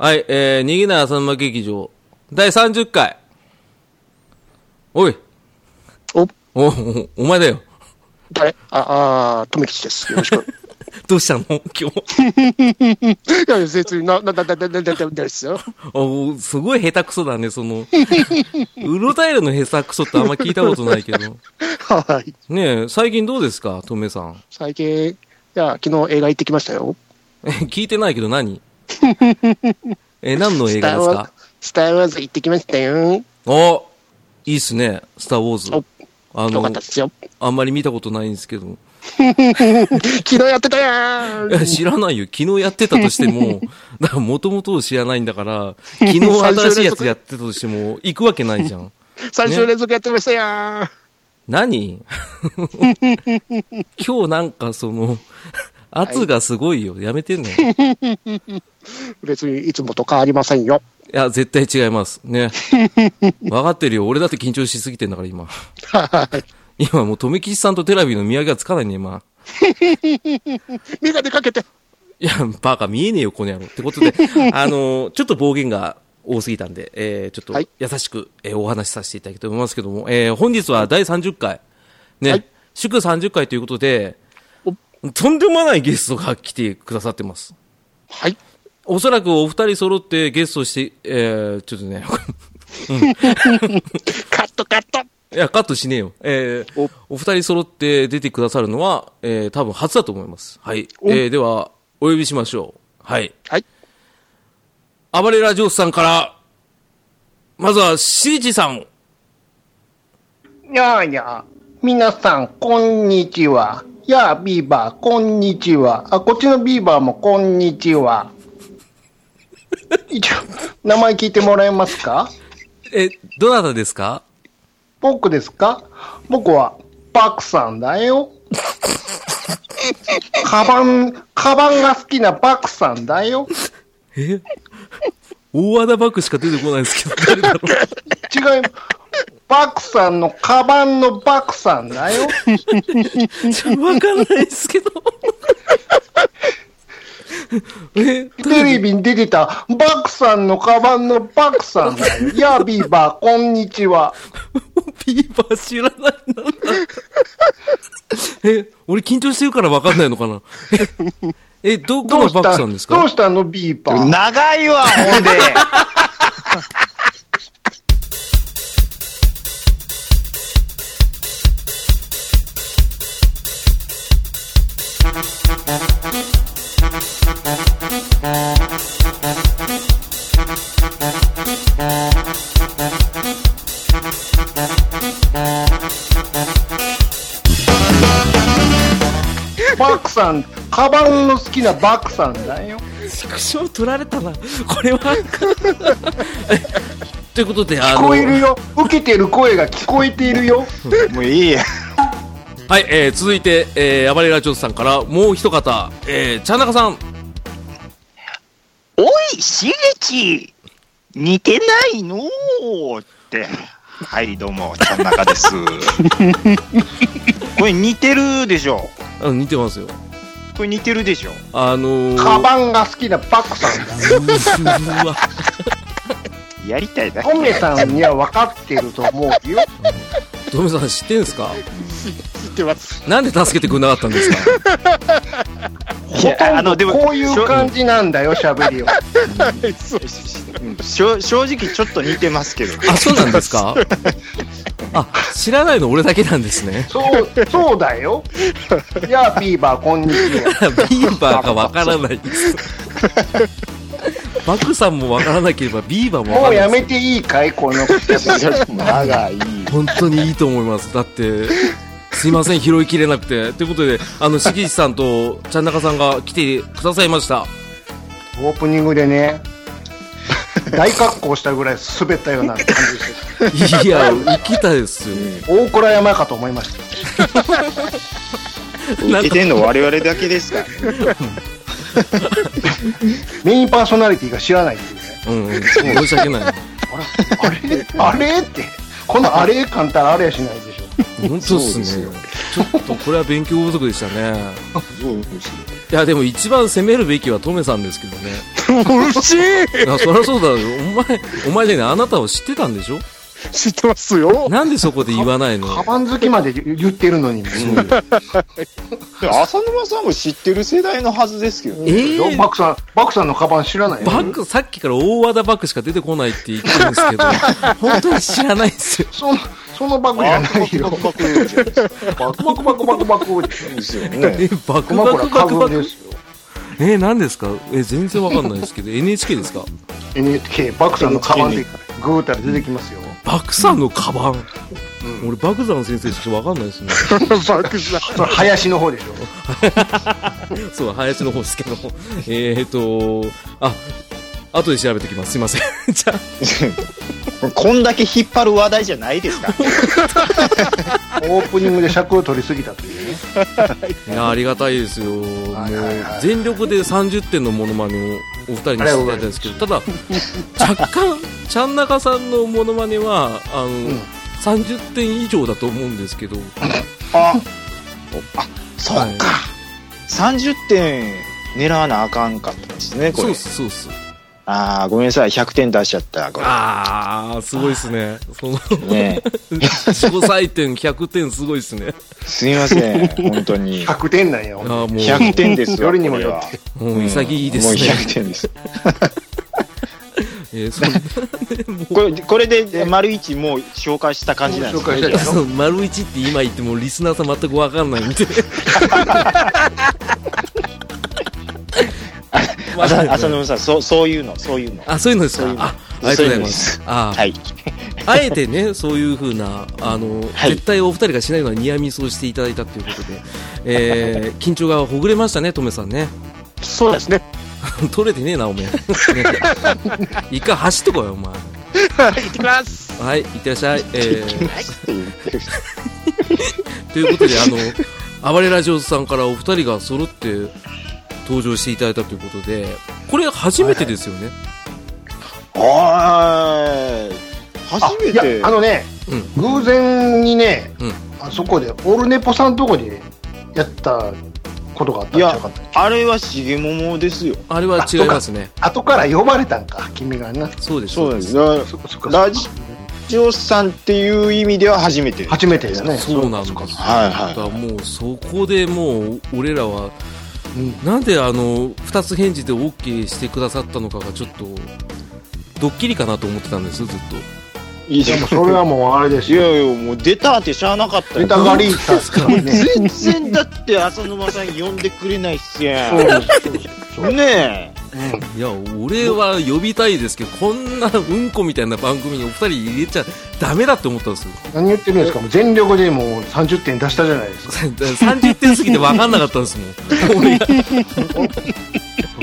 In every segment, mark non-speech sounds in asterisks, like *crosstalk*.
はい、えー、逃げない浅沼劇場、第30回。おい、お、お、お、お前だよ。誰？あ、あ、とめきちです。よろしく。*laughs* どうしたの？今日。*laughs* いや、別にな、な、な、な、な、な、な、な、ですよ。おすごい下手くそだね、その。*laughs* うろたえるの下手くそってあんま聞いたことないけど。はい。ねえ、最近どうですか、とめさん。最近、いや、昨日映画行ってきましたよ。え、聞いてないけど何？*laughs* え、何の映画ですか？スター・ウォーズ行ってきましたよ。おいいっすね、スター・ウォーズお。あの。あんまり見たことないんですけど。*laughs* 昨日やってたやんいや、知らないよ。昨日やってたとしても、*laughs* だから元々を知らないんだから、昨日新しいやつやってたとしても、行くわけないじゃん。3週連続やってましたやん何？今日なんかその、圧がすごいよ。やめてんね。い *laughs* 別にいつもと変わりませんよ。や、絶対違います。ね。*laughs* 分かってるよ。俺だって緊張しすぎてんだから、今。はい。*laughs* 今もう、富吉さんとテラビの見分けがつかないね、今。メガネかけて。いや、バカ見えねえよ、この野郎。ってことで、あの、ちょっと暴言が多すぎたんで、えー、ちょっはいと優しく、えーお話しさせていただきたいと思いますけども、えー、本日は第30回、ね、はい祝30回ということでお、とんでもないゲストが来てくださってます。はい。おそらくお二人揃ってゲストして、えー、ちょっとね、カットカット。いや、カットしねえよ。えー、おお二人揃って出てくださるのは、えー、多分初だと思います。はい。おえー、では、お呼びしましょう。はい。はい。暴れラジオスさんから、まずは、しーちさん。やあやあ、皆さん、こんにちは。やあ、ビーバー、こんにちは。あ、こっちのビーバーも、こんにちは。一応、名前聞いてもらえますか？え、どなたですか？僕ですか？僕は、バクさんだよ。カバン、カバンが好きなバクさんだよ。え？*laughs* 大和田バックしか出てこないですけど、誰だろう違い、バクさんのカバンのバクさんだよ。わかんないですけど。*laughs* え、テレビに出てたバクさんのカバンのバクさんだよ。やあ、ビーバー、こんにちは。ビーバー知らないんだ。え、俺緊張してるからわかんないのかな？え、えどこのバッどうしたクさんですか？どうしたの？ビーバー。長いわ、ほんで。クさん、カバンの好きなバクさんだよ。縮小取られたな。これは。え *laughs* ということで、あ聞の、こえるよ。受けてる声が聞こえているよ。*laughs* もういいや。はい、えー、続いて、えー、暴れラジオスさんからもう一方、えー、ちゃんなかさん。おい、しげち。似てないのーって。はい、どうも、ちゃんなかです。*laughs* これ似てるでしょ？あ似てますよ。これ似てるでしょ？あのー、カバンが好きなバクさんだよ。うわやりたいだけ。トメさんには分かってると思うよ。トメさん知ってんすか？知ってます。なんで助けてくれなかったんですか？いやあの、でも、こういう感じなんだよ、喋りは。うんしょ正直ちょっと似てますけど。あ、そうなんですか？あ、知らないの俺だけなんですね。そう、そうだよ。やあ、ビーバー、こんにちは。*laughs* ビーバーかわからないです。*laughs* バクさんもわからなければビーバーもわもうやからないです。めていいかいこの長い。本当にいいと思います。だって、すいません、拾いきれなくて。ということで、あの、しぎちさんとちゃんなかさんが来てくださいました。オープニングでね、大格好したぐらい滑ったような感じでしいや、生きたですよ。た。大倉山かと思いました。なんか似てんの我々だけですから。*laughs* メインパーソナリティが知らないっていうね。うん、うん、申し訳ない。あれ？あれ？って、このあれ感たらあれやしないでしょ。本当っすね。ちょっとこれは勉強不足でしたね。いや、でも一番責めるべきはトメさんですけどね。*laughs* うるしいそりゃそうだよ。お前、お前じゃねあなたは知ってたんでしょ？知ってますよ。なんでそこで言わないの？カバン好きまで言ってるのに。で浅沼さんも知ってる世代のはずですけどね。えー？バクさん、バクさんのカバン知らないバッグ、さっきから大和田バッグしか出てこないって言ってるんですけど、*laughs* 本当に知らないですよ。その、そのバッグじゃないよ。バクバクバクバクバクバクバクバクですよ。ね。え、バクバクバクバク。家具ですよ。え、何ですか？え、全然わかんないですけど、*laughs* NHK ですか？NHK、バクさんのカバンでグーったら出てきますよ。バクさんのカバン。俺、バクザン先生しかわかんないですね。*laughs* バクさん。それ林の方でしょ。*laughs* そう、林の方ですけど。えーと、あ、後で調べてきます。すいません。*laughs* じゃあ、*laughs* こんだけ引っ張る話題じゃないですか。*laughs* オープニングで尺を取りすぎたというね。いや、ありがたいですよ。もうはいはいはい、全力で30点のモノマネをお二人にしていただいたんですけど、ただ、若干、ちゃんなかさんのモノマネは、あの、30点以上だと思うんですけど、あ、あ、そっか。30点狙わなあかんかったですね、これそうっ。す、そうっす。ああ、ごめんなさい。100点出しちゃった、これ。あー、すごいっすね。その、ね自己採点100点すごいっすね。すみません。本当に。100点なんや。あーもう、100点ですよ。よりにもよって。もう潔いですもうね。100点です。*laughs* えーそ *laughs* これ、これで、丸一もう紹介した感じなんですね丸一って今言ってもリスナーさん全く分かんないんで。*laughs* まあ浅浅野さん、そう、そういうの、そういうの。あ、そういうのですか？あ、ありがとうございます。あ、はい。*laughs* あえてね、そういうふうな、あの、はい絶対お二人がしないのはニアミスをしていただいたということで、えー、*laughs* 緊張がほぐれましたね、トメさんね。そうですね。*laughs* 取れてねえな、おめえ。ね一回走っとこいよ、お前。行ってきます。はい、いってらっしゃい。えー、ということで、あの、暴れラジオさんからお二人が揃って登場していただいたということで、これ初めてですよね。はい。初あ、いやめて。、あのね、うん偶然にね、うんあそこで、オルネポさんとこでやったことがあったんちゃうかった。あれはしげももですよ。あれは違いますね。後から呼ばれたんか、君がな。そうです。そうです。だそっかそっかラジオさんっていう意味では初めて。初めてだね。そうなんです。はいはいだからもうそこでもう俺らは、うんなんであの二つ返事で OK してくださったのかがちょっとドッキリかなと思ってたんですよずっと。いやでもそれはもうあれですよ。いやいや、もう出たってしゃあなかったよネタガリータですからね。全然だって浅沼さん呼んでくれないっすやそうそうそう。いや俺は呼びたいですけどこんなうんこみたいな番組にお二人入れちゃダメだって思ったんですよ。何言ってるんですか？もう全力でもう30点出したじゃないですか。30点過ぎて分かんなかったんですもん。*laughs*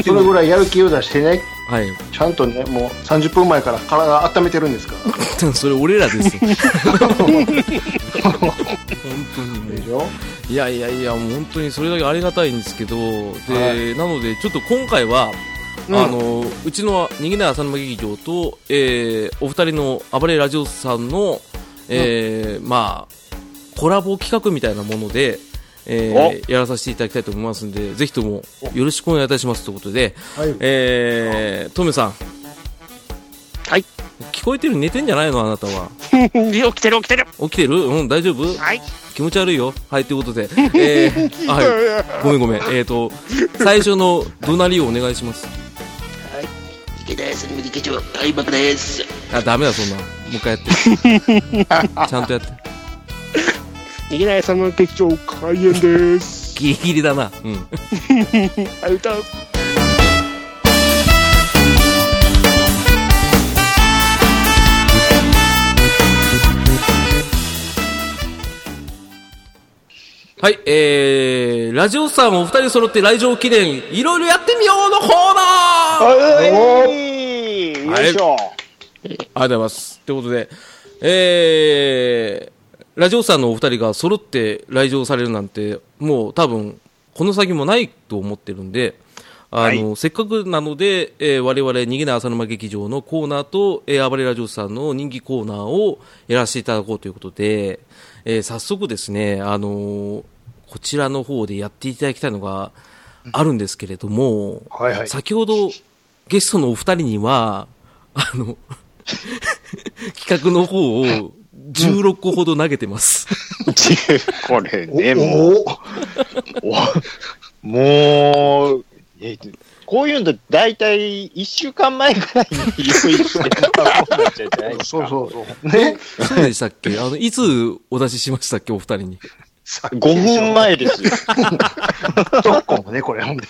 それぐらいやる気を出してね、はい。ちゃんとね、もう30分前から体温めてるんですから。*laughs* それ俺らですよ。本当にもうでしょ？いやいやいや、もう本当にそれだけありがたいんですけど、で、はなので、ちょっと今回は、うんあの、うちの逃げない浅沼劇場と、えー、お二人の暴れラジオさんの、えー、まあ、コラボ企画みたいなもので、えー、やらさせていただきたいと思いますんで、ぜひともよろしくお願いいたしますということで、はい。えー、トメさん。はい。聞こえてる？寝てんじゃないの？あなたは。*laughs* 起きてる起きてる。起きてる？うん、大丈夫？はい。気持ち悪いよ。はい、ということで。えー、*laughs* はい。ごめんごめん。えっ、ー、と、最初の怒鳴りをお願いします。池田さんの劇場開幕です。あ、ダメだ、そんな。もう一回やって。*laughs* ちゃんとやって。逃げないさんの劇場開演です。ギリギリだな。うん。はい、歌う。はい、えー、ラジオさんお二人揃って来場記念、いろいろやってみようのコーナーはい。よいしょ。ありがとうございます。ということで、えー、ラジオさんのお二人が揃って来場されるなんて、もう多分、この先もないと思ってるんで、あの、せっかくなので、えー我々、逃げない浅沼劇場のコーナーと、えー、暴れラジオさんの人気コーナーをやらせていただこうということで、えー早速ですね、あのーこちらの方でやっていただきたいのがあるんですけれども、はいはい。先ほどゲストのお二人には、あの、企画の方を16個ほど投げてます。*laughs* これね、もう、もう、えっとこういうの大体1週間前ぐらいに用意してたもんなんじゃないですか。そうそうそう。ね。そうでしたっけ？あの、いつお出ししましたっけ？お二人に。5分前ですよ。特攻もね、これ、ほんで。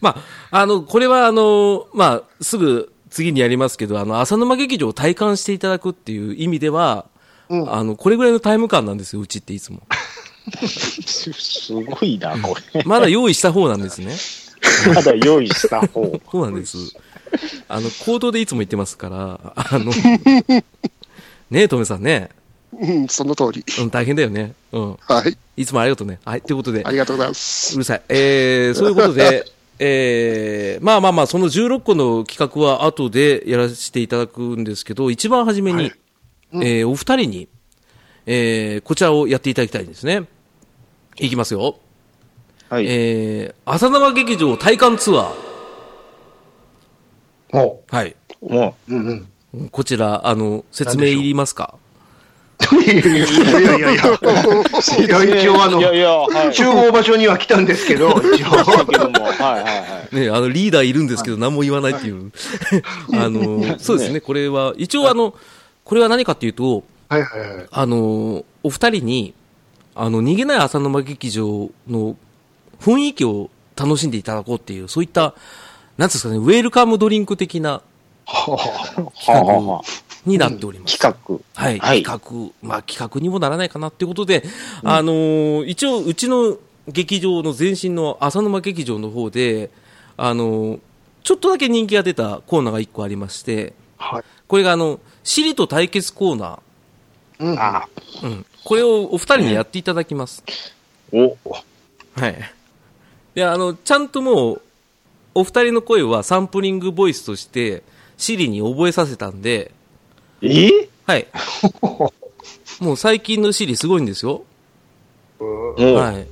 まあ、あの、これはあの、まあ、すぐ次にやりますけど、あの、浅沼劇場を体感していただくっていう意味では、うんあの、これぐらいのタイム感なんですよ、うちっていつも。す *laughs* すごいな、これ。まだ用意した方なんですね。*laughs* まだ用意した方。*laughs* そうなんです。あの、行動でいつも言ってますから、あの、*laughs* ねえ、トメさんね。うん、その通り。うん、大変だよね。うん。はい。いつもありがとうね。はい、ということであ、りがとうございますう。るさい。えー、そういうことで、えー、まあまあまあ、その16個の企画は後でやらせていただくんですけど、一番初めに、えー、お二人に、えー、こちらをやっていただきたいですね。いきますよ。はい。えー、浅沼劇場体感ツアおー。はい。もうんうん。こちら、あの、説明いりますか？いやいやいや一応あの。集合場所には来たんですけど、*laughs* 一応。だけども、はいはいはい。ね、あの、リーダーいるんですけど、何も言わないっていう。あの、そうですね、これは、一応あの、これは何かっていうと、はいはいはい。あの、お二人に、あの、逃げない浅沼劇場の雰囲気を楽しんでいただこうっていう、そういった、なんですかね、ウェルカムドリンク的なはあははあはあはあになっております。企画。はい、はい企画、まあ企画にもならないかなっていうことで、あのー一応、うちの劇場の前身の浅沼劇場の方で、あのーちょっとだけ人気が出たコーナーが一個ありまして、あはい。これがあの、シリと対決コーナうん。うん、これをお二人にやっていただきます。お、はい。で、あの、ちゃんともう、お二人の声はサンプリングボイスとして、シリに覚えさせたんで、え？はい。*laughs* もう最近のシリすごいんですよ。はい。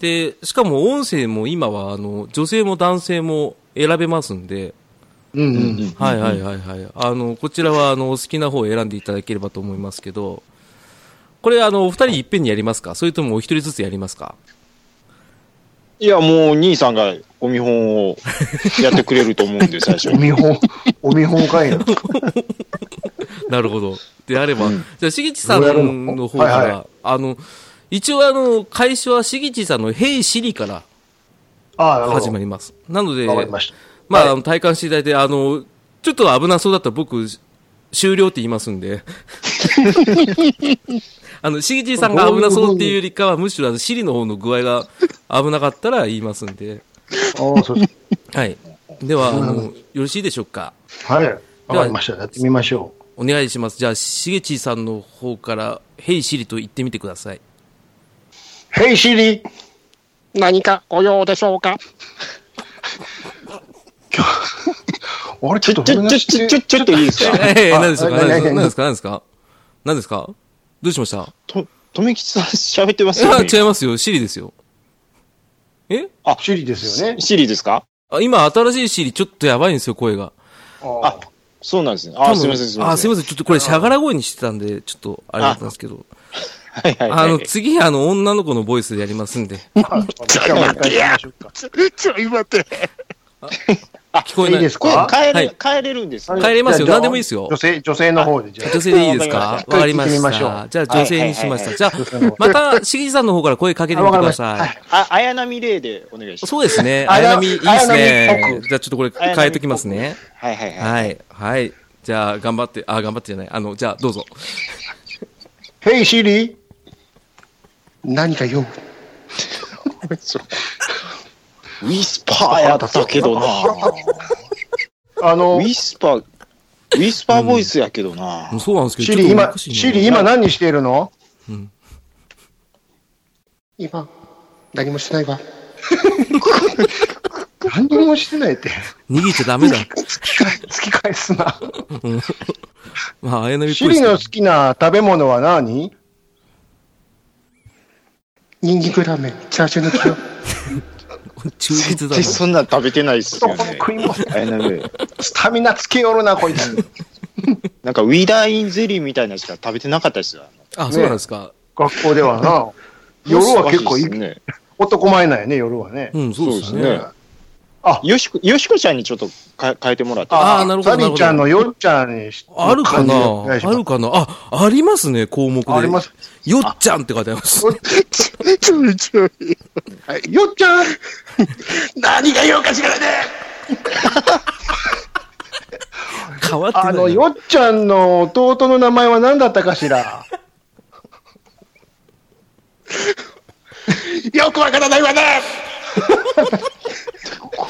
で、しかも音声も今は、あの、女性も男性も選べますんで、うんうん。はいはいはいはい。あの、こちらは、あの、お好きな方を選んでいただければと思いますけど、これ、あの、お二人いっぺんにやりますか？それともお一人ずつやりますか？いや、もう、兄さんがお見本をやってくれると思うんで、*laughs* 最初お。見本、お見本かいな。*laughs* なるほど。であれば、じゃあ、しげちさんのの方から、はいはいあの、一応あの、開始はしげちさんのヘイシリから。始まります。なので、ま。まあ、はいあの体感していただいて、あの、ちょっと危なそうだったら僕、終了って言いますんで。*laughs* あの、しげちさんが *laughs* 危なそうっていうよりかは、むしろあの、シリの方の具合が危なかったら言いますんで。ああ、そうです。はい。では、あの、よろしいでしょうか？はい。わかりました。やってみましょお願いします。じゃあ、しげちさんの方から、ヘイシリと言ってみてください。う。ヘイシリ何かご用でしょうか？あれ、ちょっとちょ、ちょ、ちょ、ちょ、ちょっといいですか？ええ、何ですか？何ですか？何ですか？何ですか？どうしました？と、とめきちさん喋ってますよね。*laughs* 違いますよ。シリですよ。え？シリですよね。シリですか？あ今、新しいシリ、ちょっとやばいんですよ、声が。あそうなんですね。あ、すみません、すみません。あ、すみません。ちょっとこれ、しゃがら声にしてたんで、ちょっと、あれだったんですけど。はいはいはい。あの、次、あの、女の子のボイスでやりますんで。ちょっと待ってや。ちょ、ちょ、今って。聞こえないい。いですか？帰れはい、帰れるんですか？帰れますよ。何でもいいですよ女。性、女性の方で、じゃあ。女性でいいですか？わわかりました。うじゃあ、女性にしました。はいじゃあ、また、しぎさんの方から声かけてみてください。あ、綾波レイでお願いします。そうですね。あや綾波、いいです綾ねじゃあ、ちょっとこれ、変えときますね。はいはいはい。はい。はい。じゃあ、頑張って、あ、頑張ってじゃない。あの、じゃあ、どうぞ。ヘイシリ何か用？*laughs* ウィスパーやったけどな。あのウ、ィスパー、ウィスパーボイスやけどな。そうなんですけど、シリ今、シリ今何しているの？今、何もしてないわ。*laughs* 何にもしてないって。逃げちゃダメだ。突き返突き返すな。*laughs* まあ、綾波っシリの好きな食べ物は何？ニンニクラーメン、チャーシュー抜きよ。*laughs* 忠実だ *laughs* そんなん食べてないっすよね。食いスタミナつけよるな、こいつ。*laughs* なんかウィダーインゼリーみたいなのしか食べてなかったですよ。な。あ、そうなんですか。学校ではな。*laughs* 夜は結構いいっすね。男前なんやね、夜はね。うん、そうですね。あよしこ、よしこちゃんにちょっとか変えてもらって。あーなるほどサリーちゃんのよっちゃんにしあるかな？あるかな？あ、ありますね、項目で。あります。よっちゃんって書いてあります。ちょいちょい。はいよっちゃん何が言おうかしらね変わってないな。あの、よっちゃんの弟の名前は何だったかしらよくわからないわね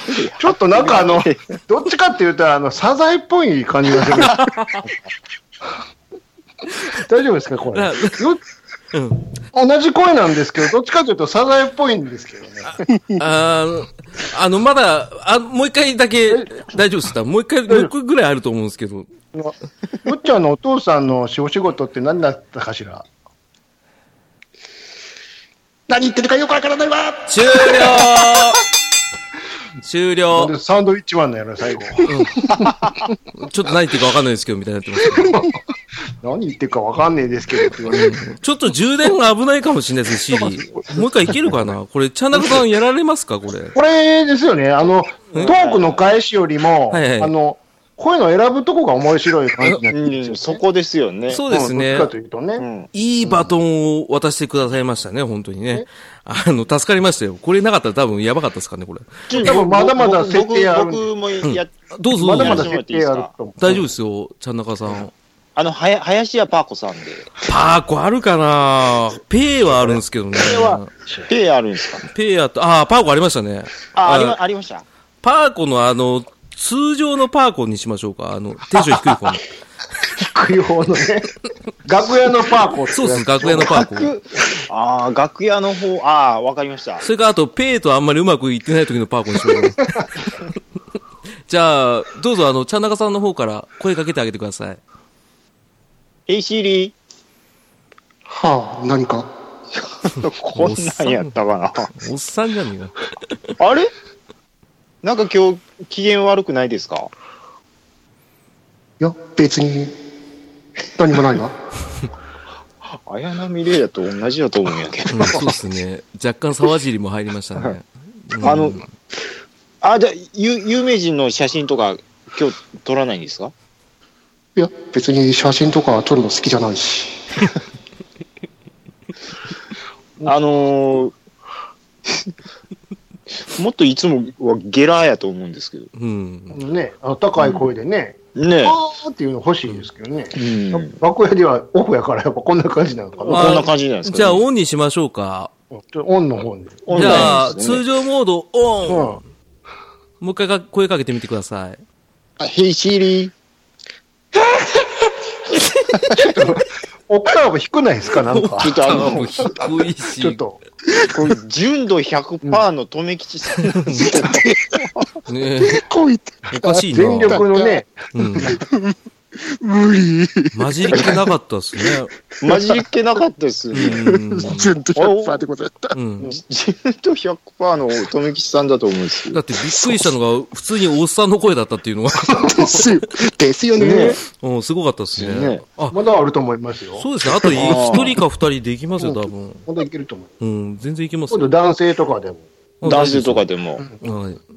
*laughs* ちょっとなんかあの、*laughs* どっちかって言うと、あの、サザエっぽい感じがする。*laughs* 大丈夫ですかこれ？うん。同じ声なんですけど、どっちかというとサザエっぽいんですけどね。あーあの、まだ、あ、もう一回だけ、大丈夫ですか？もう一回、もう一個ぐらいあると思うんですけど。よっちゃんのお父さんのお仕事って何だったかしら？何言ってるかよくわからないわ終了終了でサンドウィッチマンのやろ、最後。ちょっと何言ってるかわかんないですけど、みたいになってますけど。*laughs* 何言ってるかわかんねえですけどって言われる。ちょっと充電が危ないかもしれないです、シリ。*laughs* もう一回いけるかな？これ、チャンナカさんやられますかこれ？これですよね、あの、トークの返しよりも、はいはいあの、こういうの選ぶとこが面白い感じになってるんですよ、うん、そこですよね。そうですねかというとね。うん。いいバトンを渡してくださいましたね、本当にね。あの、助かりましたよ。これなかったら多分やばかったですかね、これ。多分まだまだ設定ある僕僕もや、どうぞ、まだまだどうぞ。設定あると思う。大丈夫ですよ、ちゃんなかさん。あの、はや、林家パーコさんで。パーコあるかな？ペイはあるんですけどね。ペイあるんですか？ペイあと、あー、パーコありましたね。あ、ありま、ありました？パーコのあの、通常のパーコにしましょうか。あの、テンション低い方の。*laughs* 低い方のね。楽屋のパーコってそうです、楽屋のパーコ。楽、ああ、楽屋の方、ああ、わかりました。それからあと、ペイとあんまりうまくいってない時のパーコにしよう。*laughs* じゃあ、どうぞあの、ちゃんなかさんの方から声かけてあげてください。えいシリはあ、何か？*laughs* こんなんやったかな。おっさんじゃねえか。あれ？なんか今日、機嫌悪くないですか？いや、別に、何もないわ。綾波レイヤと同じだと思うんやけど。うん、そうですね。若干沢尻も入りましたね。う *laughs* んあの、あ、じゃあ、有有名人の写真とか、今日撮らないんですか？いや、別に写真とか撮るの好きじゃないし。*laughs* あのーもっといつもはゲラーやと思うんですけど。うん。ね、あの高い声でね、ねあーっていうの欲しいですけどね。え。うん。楽屋ではオフやからやっぱこんな感じなのかな。まあこんな感じじゃないですか、じゃあ、オンにしましょうか。ちょオンの方に。オンじゃあ、ね通常モードオン。うん。もう一回か声かけてみてください。あ、 Hey Siri。*laughs* オクターブ低くないですかなんか。ちょっとあもうの、*laughs* 低いし。ちょっと。これ純度100%の留吉さんなんですけど、*laughs* ねこいって、おかしいな。全力のね、うん。無理。混じりきなかったっすね。混じりっけなかったですね。ん。全部100%ってことやった。うん。純度100%の留吉さんだと思うんですよ。だってびっくりしたのが、普通におっさんの声だったっていうのが、ですよ。ですよね。ねうん、すごかったっすねね。あ、まだあると思いますよ。そうですね。あと一人か二人できますよ、多分。まだいけると思う。うん、全然いけます今度よ。男性とかでも。男性とかでも。はい。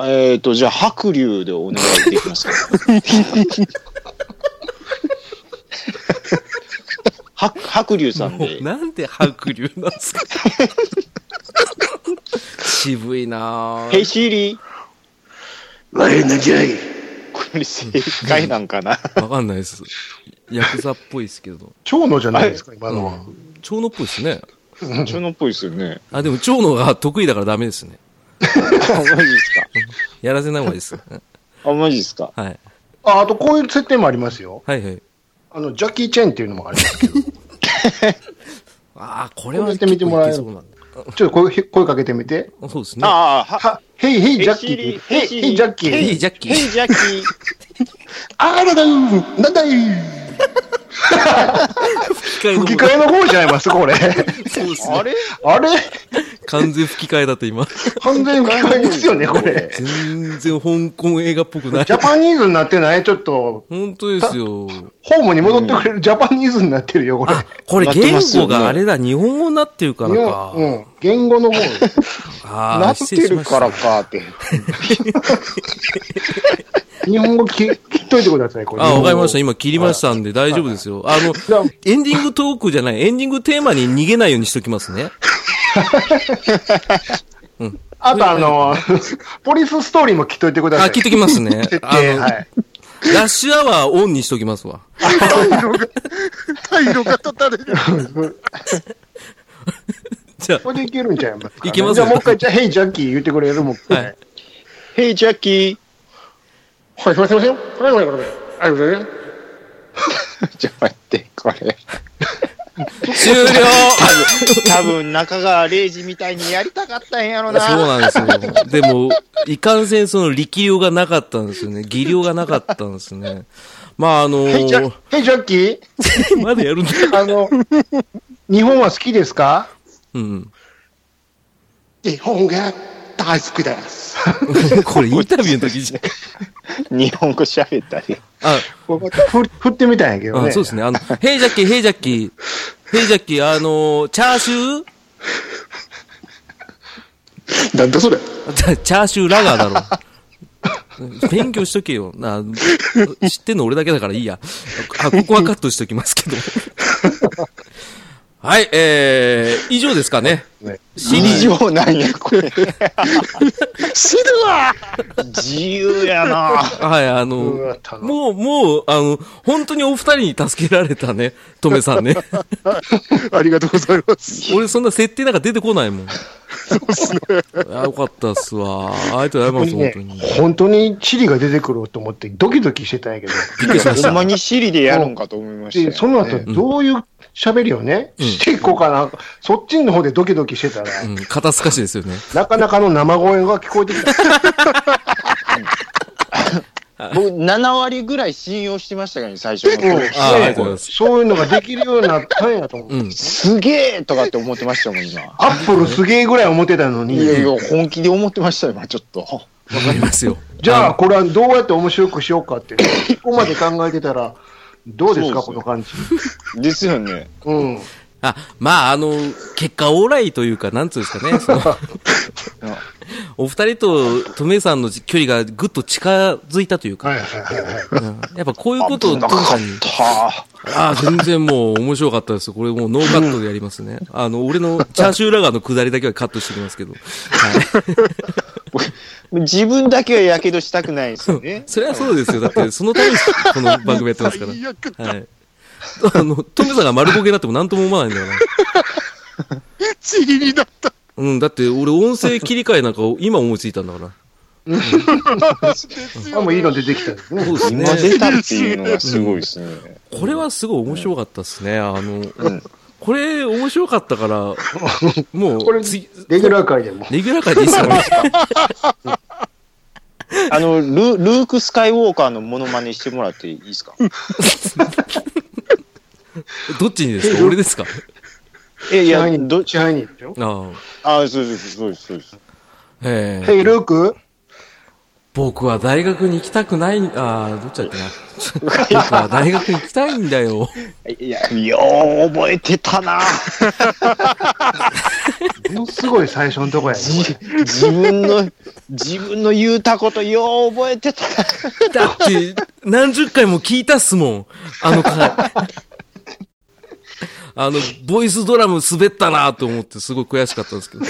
えっと、じゃあ、白龍でお願いできますか？*laughs* 白白龍さんで。なんで白龍なんですか？渋いなヘイぁ。シーリー。我なんじゃい。これ正解なんかな？わかんないです。ヤクザっぽいですけど。蝶野じゃないですか、今のは。蝶野っぽいですね。蝶野っぽいですよね。あ、でも蝶野が得意だからダメですね。あ、マジですか？やらせない方がいいです。あ、マジですか？はい。あ、あとこういう設定もありますよ。はいはい。あの、ジャッキー・チェンっていうのもありますけど。ち *laughs* ああ、これはこれやってみてもらえる結構いけそうなんだょっと声声かけてみて。あそうですね。ああ、は、は、ヘイヘイジャッキー。ヘイヘイジャッキヘー。イジャッキー。ヘイジャッキー。*laughs* あらだーなんだい吹き替えの方じゃないますこれ。そうですね。あれ？あれ？完全吹き替えだって今。完全吹き替えですよね、これ。全然香港映画っぽくないジ。ャパニーズになってない？ちょっと、本当ですよ。ホームに戻ってくれるジャパニーズになってるよ、これ。あ、これ言語があれだ、日本語になってるからか。うん。言語の方。なってるから。かって。*laughs* 日本語き切っといてください、これ。あ、わかりました。今切りましたんで大丈夫ですよ。あの、エンディングトークじゃない、エンディングテーマに逃げないようにしときますね。*laughs* あとあの、ポリスストーリーも切っといてください。あ、切っときますね。*laughs* あの、はい。ラッシュアワーオンにしときますわ。*laughs* 退路が断たれる。じゃこれでいけるんちゃいますか、いけますじゃあもう一回、じゃあ、ヘイジャッキー言ってくれるもん。あ、はい。ヘイジャッキー。はい、すいません、すいません。はい、はい、はい。ありがとうございます。*laughs* ちょっと待って、これ。終了 *laughs* 多分中川玲治みたいにやりたかったんやろな。そうなんですよ。でも、いかんせんその力量がなかったんですよね。技量がなかったんですね。まあ、あのヘイジャー、ヘイジャッキー？*laughs* まだやるんだ。あの、日本は好きですか？うん。日本が大好きです。これインタビューの時じゃん。日本語喋ったり。あ、ふ振ってみたんやけどね。あそうですね。あの、ヘイジャッキー、ヘイジャッキー、ヘイジャッキー、あのー、チャーシューなんだそれ。チャーシューラガーだろ。勉強しとけよ。な、知ってんの俺だけだからいいや。あ、ここはカットしときますけど。はい、えー、以上ですかね。以上なんや、これ。*laughs* 死ぬわ自由やな。はい、あのもう、もう、あの、本当にお二人に助けられたね、トメさんね。*laughs* ありがとうございます。俺そんな設定なんか出てこないもん。そうっすね。あ、よかったっすわ。ありがとうございます、本当に。本当にチリが出てくると思ってドキドキしてたんやけど。びっくりしました。ほんまにシリでやるんかと思いました。その後どういう喋りをね、うんしていこうかな。そっちの方でドキドキしてたら、うん、肩透かしですよね。なかなかの生声が聞こえてきた。*laughs* 僕、7割ぐらい信用してましたからね、最初のうん頃。あありがとうございます。そういうのができるようになったんやと思う。うん。すげえとかって思ってましたもん、今。アップルすげえぐらい思ってたのに。いやいや、本気で思ってましたよ、今、ちょっと。わかりますよ。じゃあ、これはどうやって面白くしようかって、ここまで考えてたら、どうですか、この感じ。*laughs* ですよね。うん。あ、まあ、あの、結果オーライというか、なんつうんですかね。その *laughs* お二人とトメさんの距離がぐっと近づいたというか、はいはいはいはい。うんやっぱこういうことをトメさんに、たああ、全然もう面白かったです。これもうノーカットでやりますね。あの、俺のチャーシューラガーの下りだけはカットしておきますけど。はい。*laughs* 自分だけはやけどしたくないですよね。それはそうですよ。だって、そのためにこの番組やってますから。最悪だ。はい。あの、トメさんが丸ボケになっても何とも思わないんだよな。チリになった。うん、だって俺音声切り替えなんかを今思いついたんだから。*laughs* あ、もういいの出てきた。そうですね今。出たっていうのがすごいですね。これはすごい面白かったですね。あの、これ面白かったから、もこれう、次、レギュラー界でも。レギュラー会でいいっすかね。*laughs* あの、ルルーク・スカイウォーカーのモノマネしてもらっていいですか？*laughs* どっちにですか？俺ですか？え、いや、ど、支配人でしょ？ああ。あ、そうです、そうです、そうです。ええヘイ、ルーク？僕は大学に行きたくない、ああ、どっちだっけな。僕は大学に行きたいんだよ。いや、よう覚えてたな *laughs* ものすごい最初のとこやね。じ自分の、自分の言うたことよう覚えてたなだって、何十回も聞いたっすもん。あの回。あの、ボイスドラム滑ったなと思ってすごい悔しかったんですけど。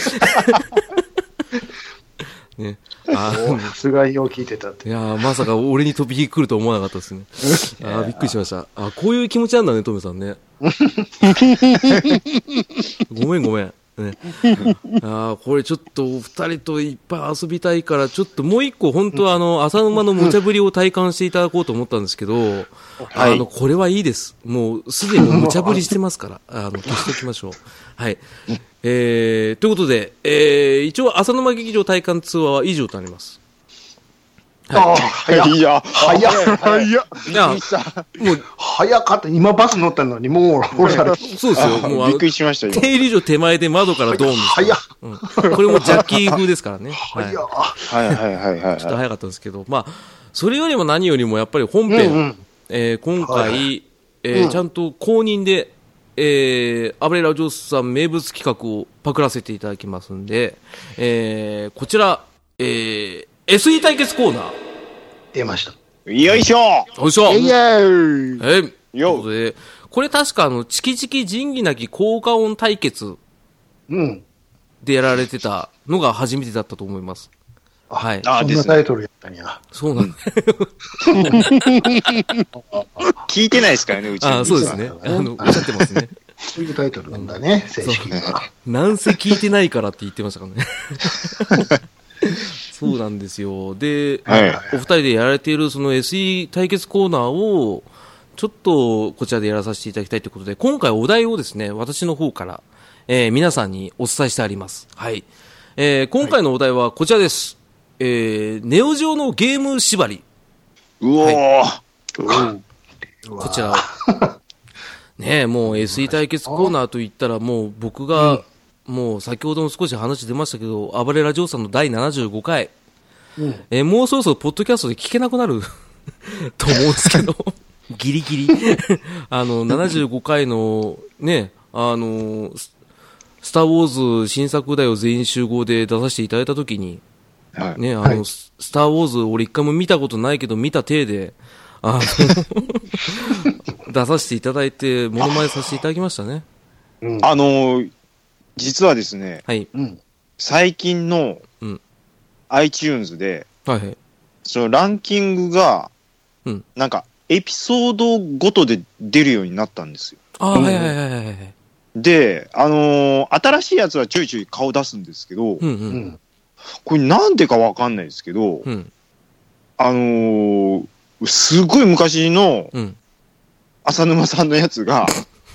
*laughs* ね。さすがよう聞いてたって。いやーまさか俺に飛び火来ると思わなかったですね。*laughs* あーびっくりしました。あこういう気持ちなんだね、トメさんね。*laughs* ごめんごめん。ね、あーこれちょっとお二人といっぱい遊びたいから、ちょっともう一個本当はあの、浅沼の無茶ぶりを体感していただこうと思ったんですけど、あの、これはいいです。もうすでに無茶ぶりしてますから、あの、消しておきましょう。はい。えー、ということで、えー、一応、浅沼劇場体感ツアーは以上となります。ああ、早っ。いや、早っ。早っ。いや、びっくりした。もう、早かった。今バス乗ったのに、もう、そうですよ。もう、あびっのくりしました、今。定理上手前で窓からドーン早っ。うん。これもジャッキー風ですからね。*laughs* はい。はいはいはいはいはい。っと早かったんですけど、まあ、それよりも何よりもやっぱり本編、うんうんえー今回、はいえーうんちゃんと公認で、えー、アブレラジオスさん名物企画をパクらせていただきますんで、えー、こちら、えー、SE 対決コーナー。出ました。よいしょよいしょイェーイえー、というよことで、これ確かあの、チキチキ仁義なき効果音対決うん。でやられてたのが初めてだったと思います。はい。あ。そんなタイトルやったんや。そうなんだ。*laughs* 聞いてないですからね、うちあのそうですね。あの、おっしゃってますね。そういうタイトルなんだね、正式には。なんせ聞いてないからって言ってましたからね。*laughs* そうなんですよ。で、はいお二人でやられているその SE 対決コーナーを、ちょっとこちらでやらさせていただきたいということで、今回お題をですね、私の方から、えー皆さんにお伝えしてあります。はい。えー今回のお題はこちらです。えーネオジオのゲーム縛り。うおー。こちら。を。*laughs* ねえ、もう SE 対決コーナーといったらもう僕が、もう先ほども少し話出ましたけど、暴れラジオさんの第75回、うん。えーもうそろそろポッドキャストで聞けなくなる。*laughs* と思うんですけど、*laughs* ギリギリ。あの、75回のね、あの、ススター・ウォーズ新作だよ全員集合で出させていただいたときに、はいね、あの、はいススター・ウォーズ俺一回も見たことないけど見た体で、あの、出させていただいて、モノマネさせていただきましたね。うん。あのー、実はですね、はい。うん。最近のうん iTunes で、はいはい。そのランキングがうん、なんか、エピソードごとで出るようになったんですよ。ああ、はいはいはいはいはい。で、あのー新しいやつはちょいちょい顔出すんですけど、うんう。うんん。これなんでかわかんないですけど、うん。あのーすごい昔のうん。浅沼さんのやつが、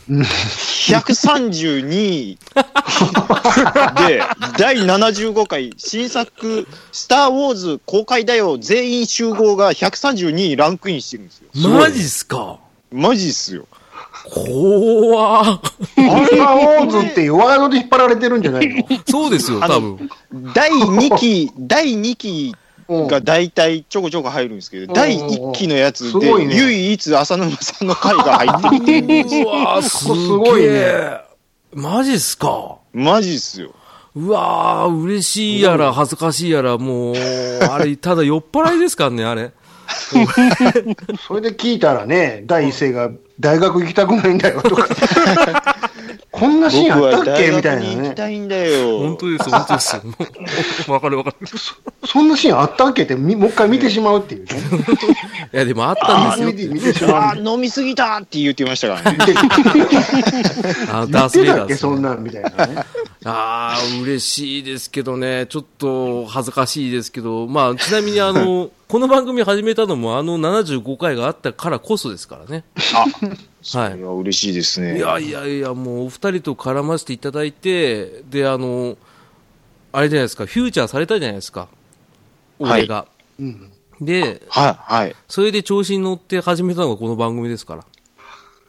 うん132で、第75回新作、スター・ウォーズ公開だよ、全員集合が132にランクインしてるんですよ。マジっすか？マジっすよ。怖ー。スター・ウォーズっていうワードで引っ張られてるんじゃないの？*laughs* そうですよ、あの多分。第2期、*laughs* 第2期うんが大体ちょこちょこ入るんですけど、うん第1期のやつで、唯一浅沼さんの回が入ってるう。*laughs* うわー、すごいね。マジっすか？マジっすよ。うわー、嬉しいやら恥ずかしいやら、もう、あれ、ただ酔っ払いですからね、あれ。*laughs* それで聞いたらね、第一声が大学行きたくないんだよとか。こんなシーンあったっけ？大みたいなね。行きたいんだよ。本当です、本当ですよ。*laughs* もうわかるわかる。そんなシーンあったっけ？ってみもう一回見てしまうっていうね。*laughs* いや、でもあったんですよ。見てしまう。あー飲みすぎたって言ってましたからね。*laughs* あダース・ってたっけ、ベイダーそんなんみたいなね。ああ、嬉しいですけどね、ちょっと恥ずかしいですけど、まあ、ちなみにあの、この番組始めたのもあの75回があったからこそですからね。あ、はいそれ。は嬉しいですね。いやいやいや、もうお二人と絡ませていただいて、で、あの、あれじゃないですか、フューチャーされたじゃないですか。はい俺が。うん。で、はい、はい。それで調子に乗って始めたのがこの番組ですか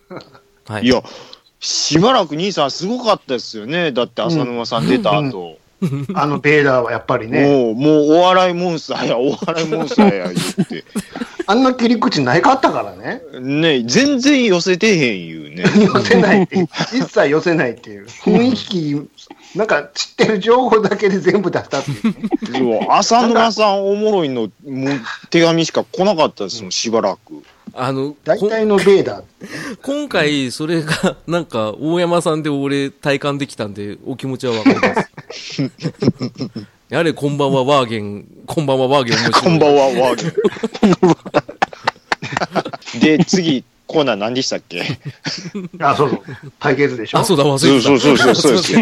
ら。*laughs* はい。いや、しばらく兄さんすごかったですよね。だって浅沼さん出た後。あのベーダーはやっぱりね、もう、もうお笑いモンスターや、お笑いモンスターや、言って。*laughs* あんな切り口ないかったからね。ね全然寄せてへん言うね。*laughs* 寄せないっていう。一切寄せないっていう。雰囲気、なんか知ってる情報だけで全部出したっていうね。浅沼さんおもろいの、もう手紙しか来なかったですもん、しばらく。あの、こ大体のベーダー。今回、それが、なんか、大山さんで俺、体感できたんで、お気持ちはわかります。*laughs* やれ、こんばんは、ワーゲン、こんばんは、ワーゲン面白い。こんばんは、ワーゲン。*laughs* で、次、コーナー何でしたっけ？*laughs* あ、そうそう。対決でしょ？あ、そうだ、忘れてた。そうそうそうそうそうですよ。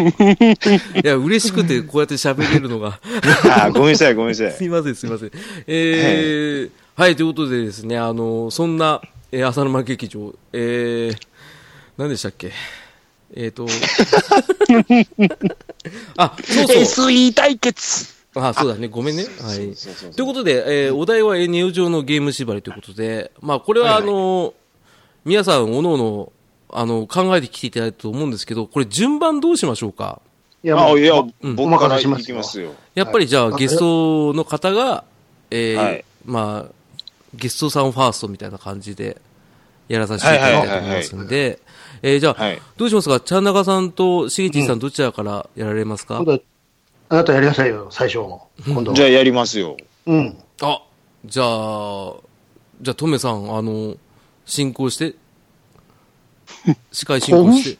いや、嬉しくて、こうやって喋れるのが。あーごめんなさい、ごめんなさい。すいません、すいません。えー、はい、ということでですね、あの、そんな、えー、浅沼劇場、えー、何でしたっけえっ、ー、と、*laughs* あ、そうそう。SE 対決。あ、そうだね。ごめんね。はい。ということで、えーお題はえーネオ上のゲーム縛りということで、まあ、これはあのー皆さん、おのおの、あの、考えてきていただいたと思うんですけど、これ順番どうしましょうか？いや、もうあいや、うん。僕から行お任せしますよ。きますよ。やっぱりじゃあ、はいゲストの方が、えーはい。まあ、ゲストさんファーストみたいな感じでやらさせていただきたいと思いますんで、えーじゃあ、はいどうしますか？ちゃんなかさんとしげちんさんどちらからやられますか、今度はあなたやりなさいよ、最初の。今度は。じゃあやりますよ。うん。あ、じゃあ、じゃあ、トメさん、あの、進行して、司会進行して、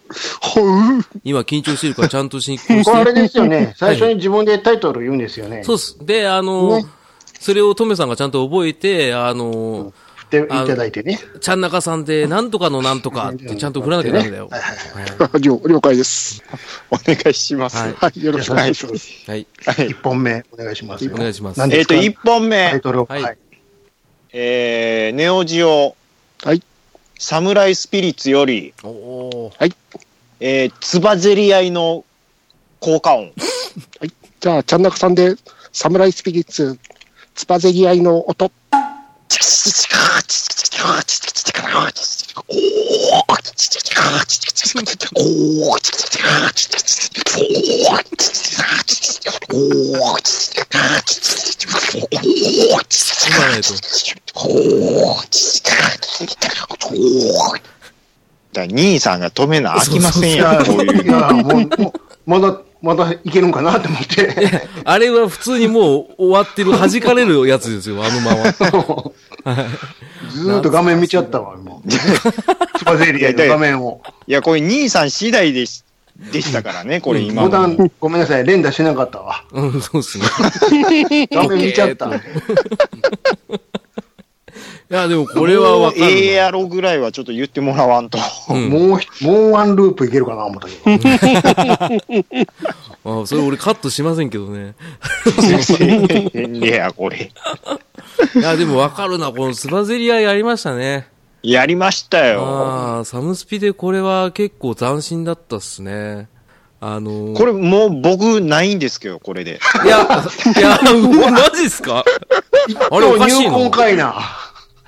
今緊張してるからちゃんと進行して。こ *laughs* れあれですよね。最初に自分でタイトル言うんですよね。そうっす。で、あの、それをトメさんがちゃんと覚えて、あの、振っていただいてね。ちゃんなかさんで、なんとかのなんとかって *laughs* ちゃんと振らなきゃダメだよ。はいはいはい了了解です。お願いします。はいはい、よろしくお願いします。はい。はい一本目、お願いしますよ。お願いしますえっと、1本タ目イ、トルを。はいはい。えー、ネオジオ、はい。サムライスピリッツより、おおーえー、つばぜり合いの効果音。*laughs* じゃあ、ちゃんなかさんで、サムライスピリッツ、つばぜり合いの音。今ないと。だ兄さんが止めな飽きませんいやん、こういういや、もう、もうまだ、いけるんかなって思って。*laughs* あれは普通にもう終わってる、弾かれるやつですよ、あのまま。*laughs* ずーっと画面見ちゃったわ、もう。スパゼリアの画面を。いや、これ兄さん次第でしでしたからね、これ今の。ボタン、ごめんなさい、連打しなかったわ。うん、そうですね。*laughs* 画面見ちゃった。いや、でもこれはわかるな。ええやろぐらいはちょっと言ってもらわんと。うんもうひ、もうワンループいけるかな思ったけど。*laughs* あそれ俺カットしませんけどね。変でや、これ。いや、でもわかるな。このスバゼリアやりましたね。やりましたよ。ああ、サムスピでこれは結構斬新だったっすね。あのー、これもう僕ないんですけど、これで。いや、いや、*laughs* マジっすか？あれおかしい入の魂かいな。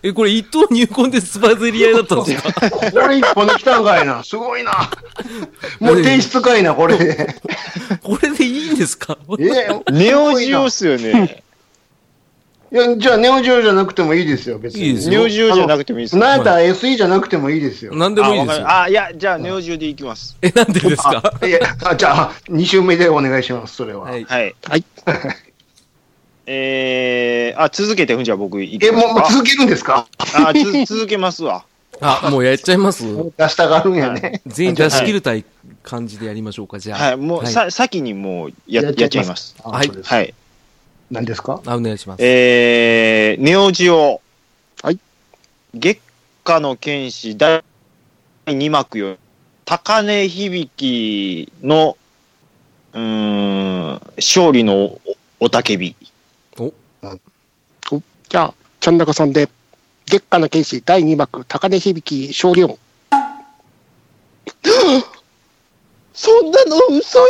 え、これ一等入魂でスバゼリアだったんですか？*laughs* これ一本で来たんかいな。すごいな。もう提出かいな、これで。*laughs* これでいいんですか？*laughs* えネオジオっすよね。いや、じゃあネオジオじゃなくてもいいですよ、別に。いいですよネオジオじゃなくてもいいですなんやったら SE じゃなくてもいいですよ。なんでもいいですよ。あいや、じゃあネオジオでいきます。え、なんでですか？いや、あじゃあ、2週目でお願いします、それは。はい。はい。はい。えー、あ、続けて、ふんじゃあ僕いきえ、ますもう、もう続けるんですか？あ、つ続けますわ。あ、もうやっちゃいます？出したがるんやね。全員出し切るたい感じでやりましょうか、じゃあ。はい、もう、さ、先にもうや、やっちゃいます。あはいそうですはい。何ですか？あ、お願いします。えー、ネオジオ。はい。月下の剣士第2幕よ。高根響の、うーん、勝利のおおたけび。じゃあ、ちゃんなかさんで、月下の剣士第2幕、高根響勝利音。そんなの嘘よ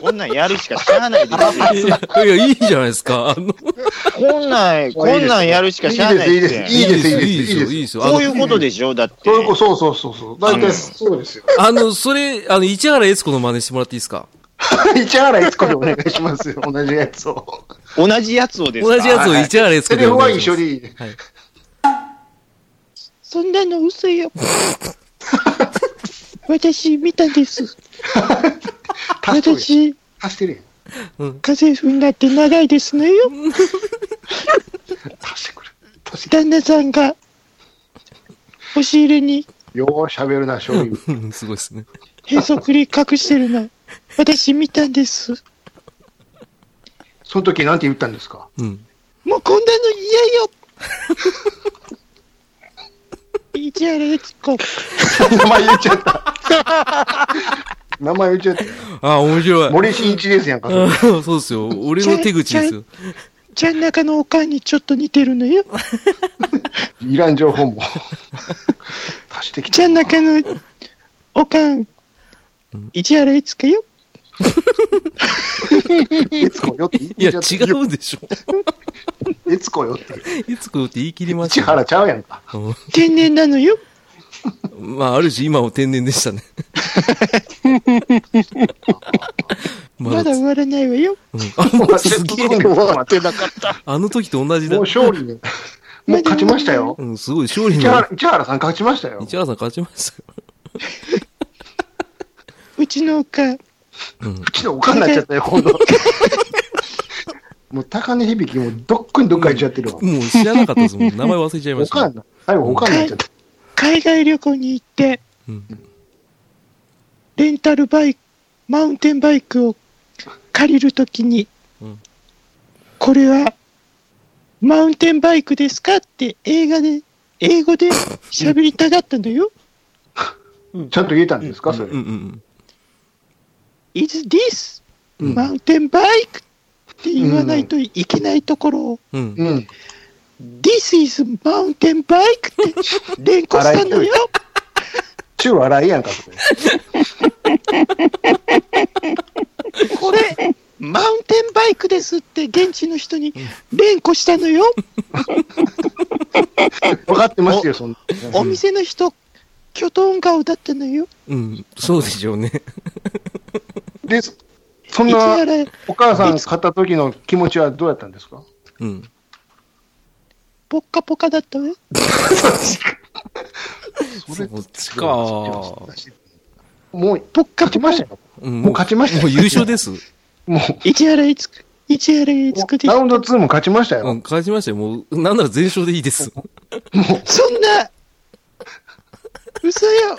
こんなんやるしかしゃあないですよ。いや、いやいいじゃないですか。あの、こんなん、こんなんやるしかしゃあないいいです。いいですいいですいいですよ、いいですよ。あのこういうことでしょだって。そういうこと、そうそうそうそう。大体そうですよ。あの、それ、あの、市原悦子の真似してもらっていいですか *laughs* 市原悦子でお願いしますよ、同じやつを。同じやつをですか？同じやつを市原悦子でお願いします。一緒でいい。はい。そんなの嘘よ。*laughs* 私見たんです。私、足してるやん。家政婦になって長いですのよ。旦那さんが、押し入れによう喋るな、醤油。う *laughs* んすごいですね。へそくり隠してるの。*laughs* 私見たんです。その時なんて言ったんですか？うん。もうこんなの嫌よ。市原悦子。名前言っちゃった。名前言っちゃった。あ、面白い。森進一ですやんか。あそうですよ。俺の手口ですよ。ちゃん中のおかんにちょっと似てるのよ。*laughs* いらん情報も。足してきちゃん中のおかん、市原悦子よ。*laughs* えつこよって言いや、違うでしょ。えつこよって。いつこって言い切りましたよ。市原ちゃうやんか。うん天然なのよ。まあ、ある種今も天然でしたね。*laughs* ままだ終わらないわよ。うんあ、もうすげえ。ってなかった。あの時と同じだもう。勝利ね。もう勝ちましたよ。うん、すごい勝利の市原、。市原さん勝ちましたよ。市原さん勝ちましたよ。うちのおか、うん。うちのおかんになっちゃったよ、*laughs* 今度。*laughs* もう高根響きもどっかにどっか行っちゃってるわ。もう知らなかったですもん。名前忘れちゃいましたね。おかんな。最後おかんになっちゃった。海外旅行に行って、うんレンタルバイク、マウンテンバイクを借りるときに、うんこれは、マウンテンバイクですかって映画で、英語で喋りたがったのよ。*laughs* ちゃんと言えたんですか、それうん。うん。Is this うんマウンテンバイクって言わないといけないところを、うん。うん。This is マウンテンバイクって連呼したのよ。*laughs* 中笑いやんか、それ。これ、マウンテンバイクですって現地の人に連呼したのよ。*laughs* 分かってますよ、そんな。お店の人、キョトン顔だったのよ。うん。そうでしょうね。で、そんなお母さん買った時の気持ちはどうやったんですか？うん。ポッカポカだったわよ。*laughs* そっちか。もう、ポッカ勝ちましたよ。うんもう勝ちましたよもう優勝です。もう、市原いつく、市原いつくでラウンド2も勝ちましたよ。うん、勝ちましたよ。もう、なんなら全勝でいいです。そんな、嘘よ。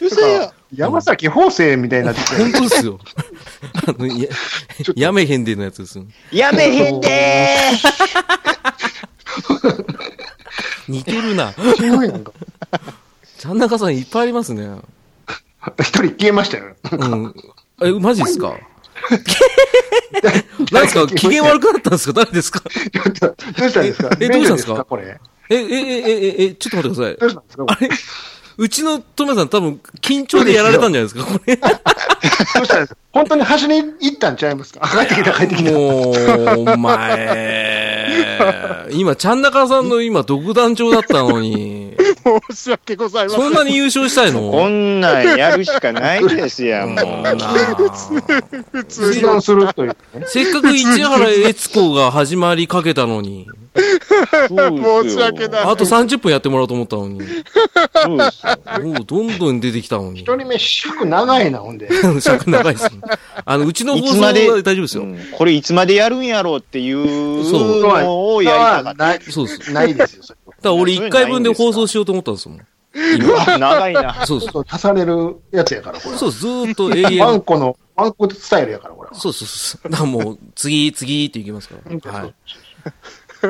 嘘よ。山崎邦生みたいになってきて本当ですよ。あの、や、やめへんでのやつですよ。やめへんで似てるな。違うやんか。ちゃん中さんいっぱいありますね。一人消えましたよ。うん。え、マジですか？何ですか機嫌悪くなったんですか？誰ですか？ちょっと、どうしたんですか？ええどうしたんですか？これ？え、え、え、え、え、え、ちょっと待ってください。どうしたんですか？これ？あれ？うちのトメさん多分緊張でやられたんじゃないですか？これ。どうしたんですか本当に走り行ったんちゃいますか？帰ってきた、帰ってきた。もう、お前。今、ちゃん中さんの今、独壇場だったのに。申し訳ございません。そんなに優勝したいこのんなんやるしかないですやん、もう。通談するというね。せっかく市原悦子が始まりかけたのに。*laughs* 申し訳ない。あと30分やってもらおうと思ったのに。そうですよもうどんどん出てきたのに。一人目尺長いな、ほんで。*laughs* 尺長いですね。あの、うちのい放送はつまで大丈夫ですよ。うんこれいつまでやるんやろうっていうそうのをやりたかった。ない、そうです。だかないですよ、それら俺1回分で放送しようと思ったんですもん。あ長いな。そうですちょ。っと足されるやつやから、これ。そう。ずーっと永遠。ワンコの、ワンコスタイルやから、これは。そうそうそう。だからもう、次、次っていきますから。はい。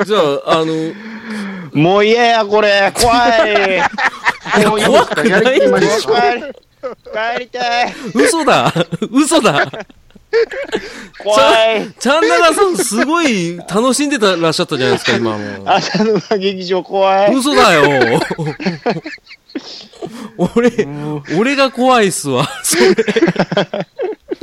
じゃあ、あの、もう嫌や、これ。怖い。もう怖くないかやりきりましょう帰り、帰りたい。嘘だ嘘だ怖い。ちゃんながさんすごい楽しんでたらっしゃったじゃないですか、今も。朝の馬劇場怖い。嘘だよ俺、俺が怖いっすわ。それ。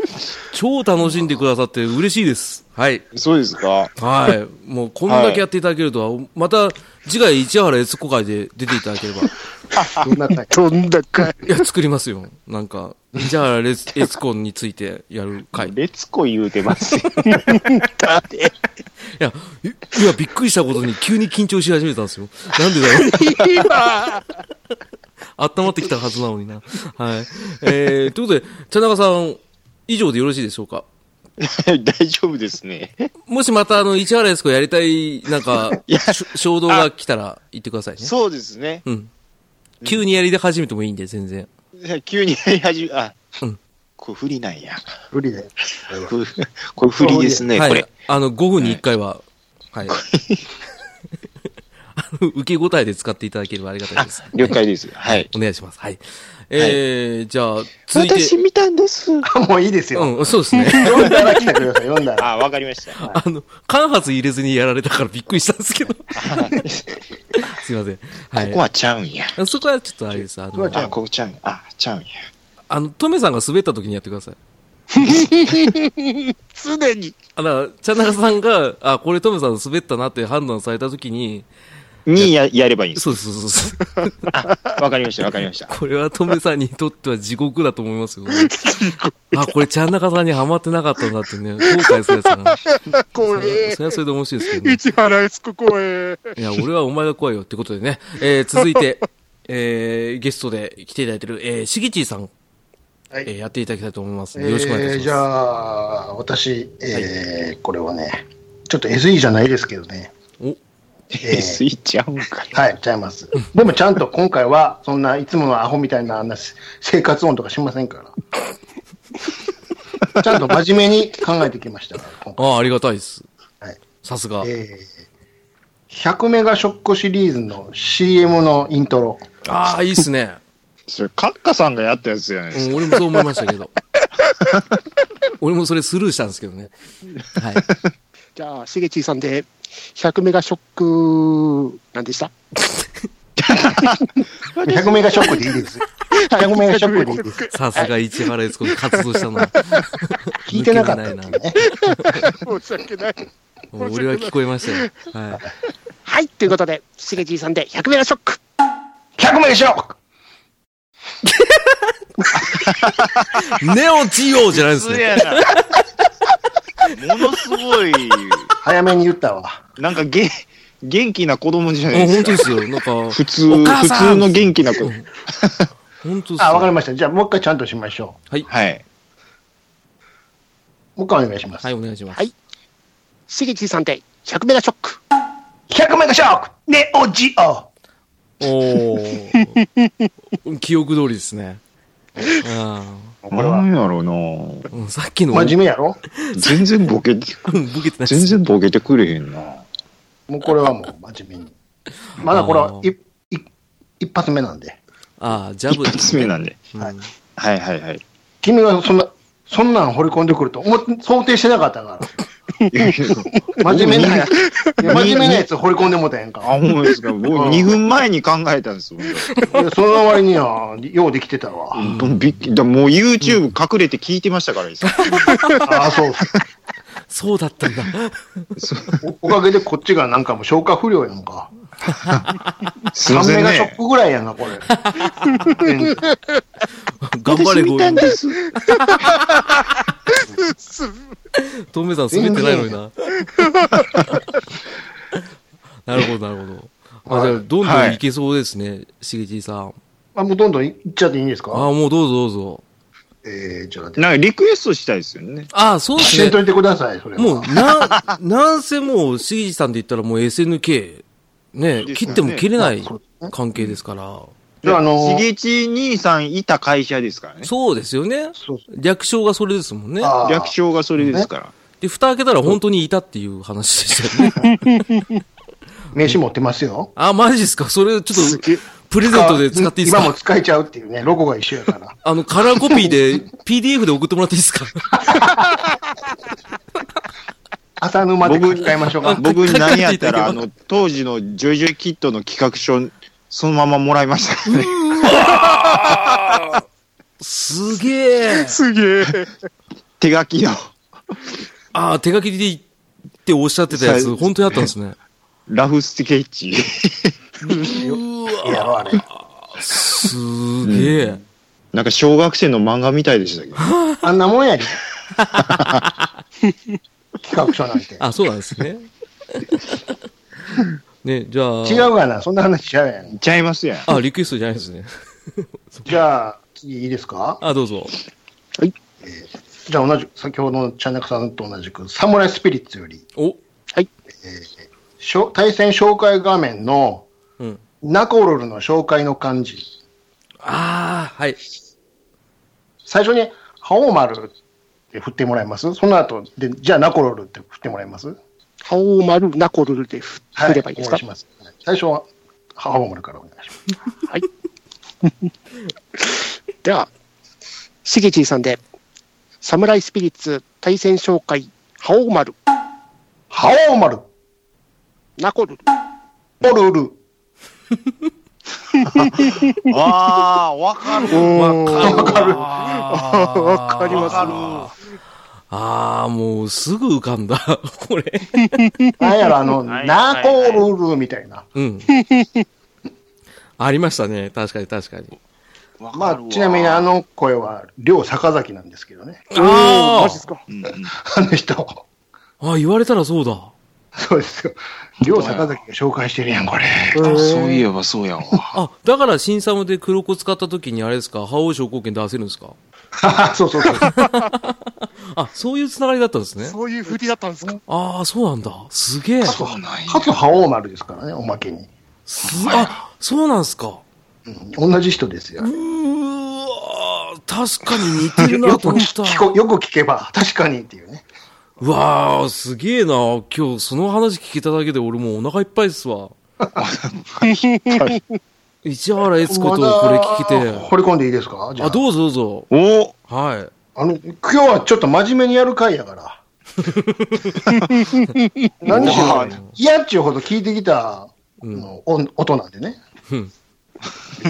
*laughs* 超楽しんでくださって嬉しいです。はい。そうですか？はい。もうこんだけやっていただけるとは、また次回市原悦子会で出ていただければ。*laughs* どんな回？どんだか。いや、作りますよ。なんか、市原悦子についてやる会。いレツコ言うてますよ。*laughs* や、いいや、びっくりしたことに急に緊張し始めたんですよ。なんでだろう。今温まってきたはずなのにな。はい。えー、ということで、茶中さん、以上でよろしいでしょうか？*laughs* 大丈夫ですね。もしまた、あの、市原悦子やりたい、なんか、*laughs* し衝動が来たら言ってくださいね。そうですね。うん。急にやり始めてもいいんで、全然。急にやり始め、あ、うんこれ不利なんや。無理で。*laughs* これこれ不利ですね、はいこれ。。あの、5分に1回は、はい。あの、受け答えで使っていただければありがたいです。了解です。はい。お願いします。はい。えー、じゃあ、続いて。私見たんです。*laughs* もういいですよ。うん、そうですね。読んだら来てください、読んだら。あ、わかりました。あの、間髪入れずにやられたからびっくりしたんですけど。*laughs* すいません。はい。ここはちゃうんや。そこはちょっとあれです。あのここはちゃ、あ、ここちゃうんや。あ、ちゃうんや。あの、トメさんが滑った時にやってください。*laughs* すでに。あ、だから、チャンナカさんが、あ、これトメさん滑ったなって判断された時に、にや、やればいいんです。そうそうそうそう。*laughs* わかりました、わかりました。これはトメさんにとっては地獄だと思いますよ。*laughs* あ、これチャンナカさんにはまってなかったんだってね、後悔するやつだな。怖えそ。れはそれで面白いですけどね。市原悦子怖え。いや、俺はお前が怖いよってことでね。えー、続いて、*laughs* えー、ゲストで来ていただいてる、えー、しぎちーさん、はいえーやっていただきたいと思います。よろしくお願いします。えーじゃあ、私、えーこれはね、ちょっと SE じゃないですけどね。おえースイッチ合うんか。はい、ちゃいます。でもちゃんと今回は、そんないつものアホみたいなあんな生活音とかしませんから。*laughs* ちゃんと真面目に考えてきました。ああ、ありがたいです。はい。さすが。えー、100メガショックシリーズの CM のイントロ。ああ、いいっすね。それ、カッカさんがやったやつじゃないですうん、俺もそう思いましたけど。*laughs* 俺もそれスルーしたんですけどね。はい。*laughs* じゃあ、しげちーさんで、100メガショック、なんでした？*laughs* 100メガショックでいいです。100メガショックでいいです。*laughs* さすが市原悦子が活動したな。*laughs* 聞いてなかったね。申し訳ない。俺は聞こえましたよ。ははい、ということで、しげちーさんで100メガショック。100メガショックい。ネオジオじゃないですか。ね。ものすごい、早めに言ったわ。なんかげ、元気な子供じゃあないですか。本当ですよ。なんか、普通、普通の元気な子。本当ですあ、わかりよ。ました。じゃあもう一回ちゃんとしましょはい。う。もう一回お願いします。はい、お願いします。はいしげちーさんで100メガショック。100メガショックネオジオおー。*laughs* 記憶通りですね。うんこれはなんやろうなうんさっきの、真面目やろ？全然ボケて、うんボケてない全然ボケてくれへんなもうこれはもう真面目に。まだこれはあーいい一発目なんで。ああ、ジャブ一発目なんで。うんはいはいはいはい。君はそんな、そんなん掘り込んでくると思っ想定してなかったから。真面目なやつ、真面目なやつ掘り込んでもうたやんあ、か。ほんまですか？僕2分前に考えたんですよ。その割には、ようできてたわ。うんびっくりだもう YouTube 隠れて聞いてましたから、*laughs* ああ、そう。そうだったんだ。おおかげでこっちがなんかもう消化不良やんか。3すいませんメガショッね。クぐらいやんな、これ。*laughs* 頑張れ、私見たんです。*laughs* トメさん滑ってないのにな。*laughs* なるほど、なるほど。あ、じゃあ、どんどんいけそうですね、しげちさん。あ、もうどんどんいっちゃっていいんですか？あ、もうどうぞどうぞ。えー、じゃあ、なんかリクエストしたいですよね。あ、そうですねしてん。といてください、それは。もう、な、なんせもう、しげちさんで言ったらもう SNK、ね、切っても切れない関係ですから。じゃあ、あのしげち兄さんいた会社ですからね。そうですよね。そう略称がそれですもんね。略称がそれですから。で、蓋開けたら本当にいたっていう話でしたよね。*laughs* 名刺持ってますよ。あ、マジですか？それちょっと、プレゼントで使っていいですか？今も使えちゃうっていうね、ロゴが一緒やから。*laughs* あの、カラーコピーで PDF で送ってもらっていいですか？*laughs* 浅沼で書き換えましょうか。僕書か何やったら、あの、当時のジョイジョイキットの企画書、そのままもらいましたね。すげえ。すげえ。手書きの。ああ、手書きで言っておっしゃってたやつ、さ本当にあったんですね。ラフスケッチ。いやろ、あれ。すげえ。なんか小学生の漫画みたいでしたけど。*laughs* あんなもんやで。*laughs* 企画書なんて。あ、そうなんですね。ね、じゃあ。違うがな、そんな話しちゃうやん。ちゃいますやん。あ、リクエストじゃないですね。*laughs* じゃあ、次いいですか？あ、どうぞ。じゃあ同じ、先ほどのチャンナクさんと同じく、サムライスピリッツより、お、しょ対戦紹介画面のうん。ナコルルの紹介の漢字。ああ、はい。最初に、ハオマルって振ってもらえます？その後で、じゃあナコルルって振ってもらえます？ハオマルナコルルで振振ればいいですか？お願いします。最初は、ハオマルからお願いします。はい。*laughs* では、しげちーさんで、サムライスピリッツ対戦紹介、ハオマルハオマル、ナコルル。ポルル、*laughs* ああ、わかる。うんわかる。わか *laughs* りますああ、もうすぐ浮かんだ。*laughs* これ。*laughs* なんやろ、あの、はいナーコールルみたいな。うん。*laughs* ありましたね。確かに確かに。まあ、ちなみにあの声は、両坂崎なんですけどね。あマジですか。あの人。あ。あ言われたらそうだ。そうですよ。両坂崎が紹介してるやん、これ。あそういえばそうやわ。あ、だから新サムで黒子使った時にあれですか、覇王昇降券出せるんですか？*laughs* そうそうそう。*laughs* あ、そういうつながりだったんですね。そういう振りだったんですか？ああ、そうなんだ。すげえ。そうなんや。かつ、覇王丸ですからね、おまけに。すあ、そうなんすか。うん同じ人ですよう。ーわー確かに似てるなよくと思った。聞こ、よく聞けば、確かにっていうね。うわー、すげえな。今日その話聞けただけで俺もうお腹いっぱいですわ。*laughs* 市原悦子とこれ聞けて。掘り込んでいいですか？じゃあ。あ、どうぞどうぞ。おはい。あの、今日はちょっと真面目にやる回やから。*laughs* 何しろ、嫌っちゅうほど聞いてきた、うんの音音なんでね。うん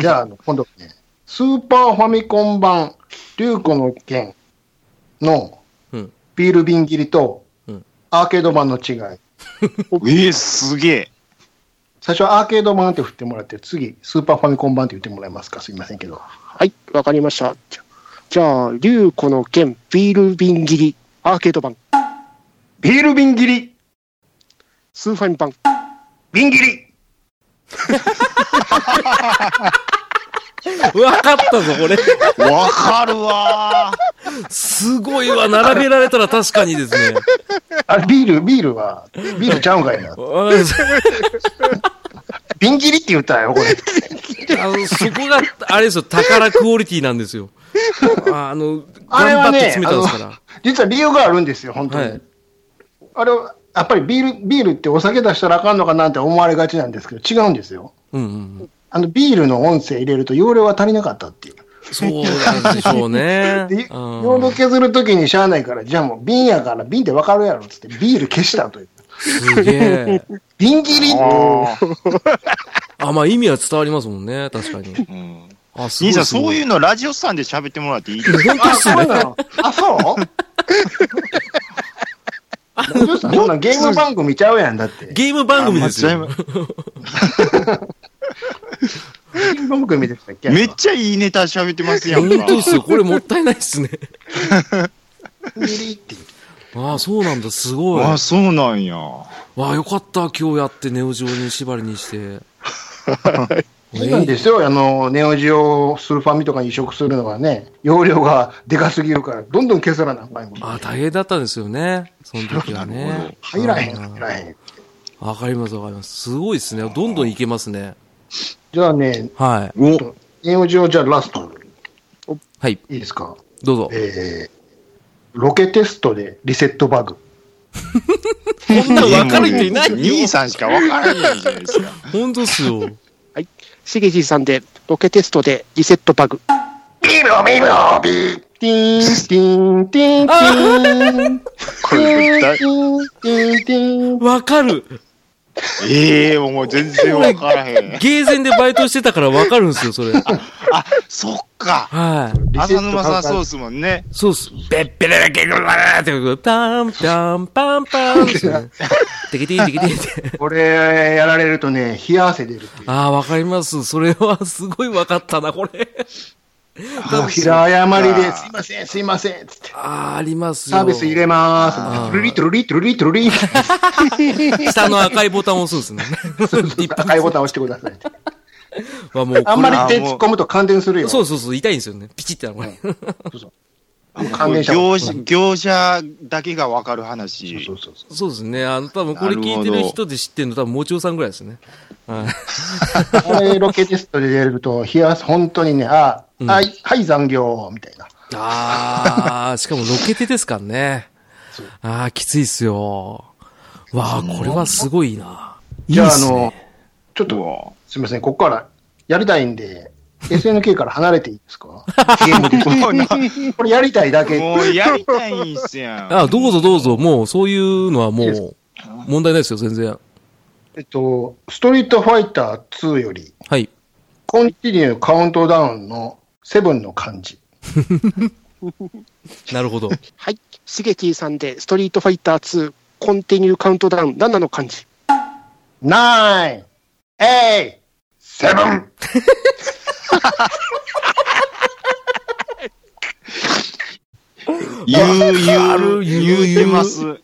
じゃあ、今度ね、スーパーファミコン版、竜子の剣のうんビール瓶切りとうん、アーケード版の違い。*laughs* えー、すげえ。最初はアーケード版って振ってもらって、次、スーパーファミコン版って言ってもらえますか？すいませんけど。はい、わかりました。じゃじゃあ、竜子の剣、ビール瓶切り、アーケード版、ビール瓶切り。スーファミ版、瓶切り *laughs* *laughs* わかったぞ、これ。わかるわすごいわ。並べられたら確かにですね。あれ、ビール、ビールは、ビールちゃうんかいな。わかりました瓶切りって言ったよ、これ。あの、そこが、あれですよ、宝クオリティなんですよ。ああの、頑張ってあれはね、詰めたんですかあの実は理由があるんですよ、本当に。はいあれは、やっぱりビール、ビールってお酒出したらあかんのかなって思われがちなんですけど、違うんですよ。ら。うんうん。あの、ビールの音声入れると容量が足りなかったっていう。そうなんでしょうね。*laughs* で、うん容量削るときにしゃあないから、じゃあもう瓶やから瓶ってわかるやろっつってビール消したという。すげえ。*laughs* 瓶切り *laughs* あ、まあ意味は伝わりますもんね、確かに。うん。あ、すごい。兄さん、そうう。いうのラジオさんで喋ってもらっていい本当っあ、そうな。のあ、そう？ゲーム番組ちゃうやん、だって。ゲーム番組ですよ。めっちゃいいネタ喋ってますやんか。本当っすよ。これもったいないっすね。ああ、そうなんだ、すごい。あ、そうなんや。わあ、よかった、今日やってネオジオに縛りにして。そうなんですよ。あの、ネオジオスーファミとかに移植するのはね、容量がでかすぎるから、どんどん削らなあかんああ、大変だったんですよね。その時はね。*laughs* 入らへん、うん入らへん。わかります、わかります。すごいですね。どんどんいけますね。じゃあね、はい。お、ネオジオじゃあラスト、はい。いいですか？どうぞ。えー、ロケテストでリセットバグ。こんなんわかる人いないよ。*laughs* 兄さんしかわからないじゃないですか。本当っすよ。しげじさんで、ロケテストでリセットバグ、ビビビーティーン、ティーン、ティーン、ティーン。これだティーン、ティーン、ティーン。わかる。ええもう全然わからへん。ゲーセンでバイトしてたからわかるんですよ、それ。あ、そっか。はい。浅沼さんそうっすもんね。そうっす。べっぺれれけぐらーって、パン、パン、パン、パンですね。てけててけてて。これやられるとね、冷や汗出る。ああ、わかります。それはすごいわかったな、これ。平謝りで、すいません、すいません、つって。ああ、ありますよ。サービス入れまあーーす。トゥルリトゥルリトゥルリトゥルリ。*laughs* 下の赤いボタンを押すんですね。赤いボタン押してください *laughs* あんまり手突っ込むと感電するよ。そうそうそう、痛いんですよね。ピチってなるこれ。業者、業者だけがわかる話。そうそうそう。そうですね。あの、多分これ聞いてる人で知ってるの多分、もちおさんぐらいですね。はい。あれ、ロケテストで出ると、冷やす、本当にね、あ、うんはい、はい、残業、みたいな。ああ、しかもロケテですからね。ああ、きついっすよ。わあ、これはすごいな。いいじゃあ、あの、ちょっと、すみません、ここからやりたいんで、SNK から離れていいですか？ゲームで。これやりたいだけ。もうやりたいんすやん。あどうぞどうぞ。もう、そういうのはもう、問題ないですよ、全然。えっと、ストリートファイター2より、はい。コンティニューカウントダウンのセブンの漢字。*laughs* なるほど。はい。しげちーさんで、ストリートファイター2、コンティニューカウントダウン、7の感じ。 nine、eight、seven。言う、言う、言うてます。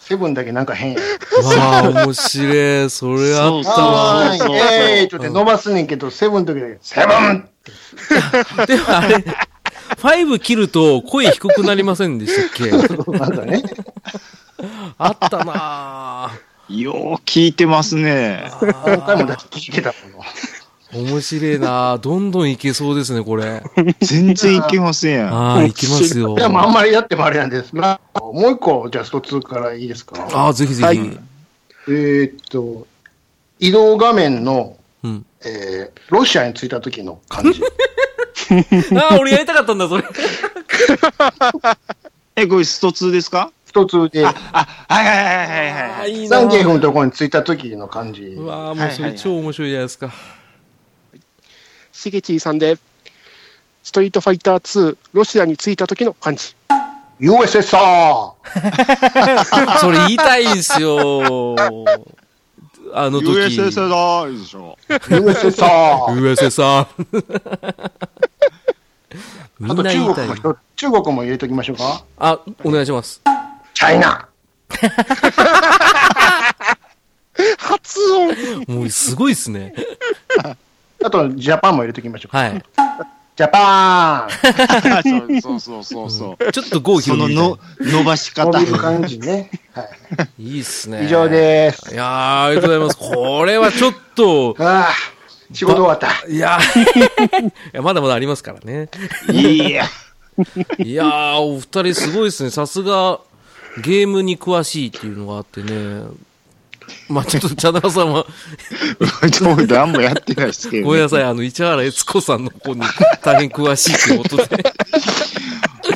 セブンだけなんか変や。わあ、面白い。それあったわ。 nine、eightちょっと伸ばすねんけど、セブンの時だけ、 sevenでもあれ、5切ると声低くなりませんでしたっけ？*laughs* なんかね。あったなぁ。よう聞いてますね。何回もだって聞いてたもの。面白いなぁ。どんどんいけそうですね、これ。全然いけませんやん。ああ、いきますよ。いや、まあ、あんまりやってもあれなんですが、もう一個、じゃあ、一つからいいですか？ああ、ぜひぜひ。はいえーっと、移動画面の、うん。えー、ロシアに着いた時の感じ。*laughs* ああ、俺やりたかったんだ、それ。*laughs* え、これスト2ですか？一つで、あ、はいはいはいはいはい。いいなサンゲーフぁ。のところに着いた時の感じ。うわあ、もうそれ超面白いじゃないですか。しげちーさんで、ストリートファイター2、ロシアに着いた時の漢字。USSR! *laughs* それ言いたいんすよ。あの時。USSR でしょ。USSR! USSR。みあと中国中国も入れときましょうか。あ、お願いします。チャイナ発音もうすごいっすね。あと、ジャパンも入れときましょうか。はい。ジャパーンそうそうそうそう。ちょっと郷ひそのろみみたいの伸ばし方伸。びる感じね。はい。いいっすね。以上です。いやー、ありがとうございます。これはちょっと、ああ、仕事終わった。いやーいや、まだまだありますからね。いや。いやー、お二人すごいですね。さすが、ゲームに詳しいっていうのがあってね。まあちょっと、茶田さんは、もう何もやってないですけど。ごめんなさい、あの、市原悦子さんの方に大変詳しいということで。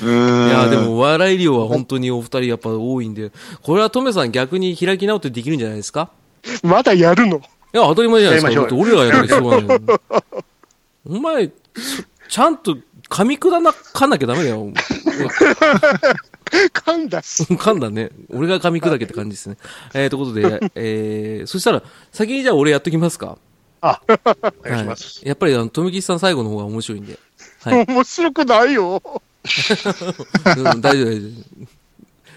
いや、でも、笑い量は本当にお二人やっぱ多いんで、これはトメさん逆に開き直ってできるんじゃないですか？まだやるの？いや、当たり前じゃないですか。俺らがやらなきゃしょうがないのお前、そちゃんと噛み砕な、かんなきゃダメだよ。噛んだし。噛んだね。俺が噛み砕けって感じですね。*laughs* えー、ということで、えー、そしたら、先にじゃあ俺やっときますか？あ、お願いします。はい。やっぱり、あの、富木さん最後の方が面白いんで。はい。面白くないよ。*laughs* うん、大丈夫、大丈夫。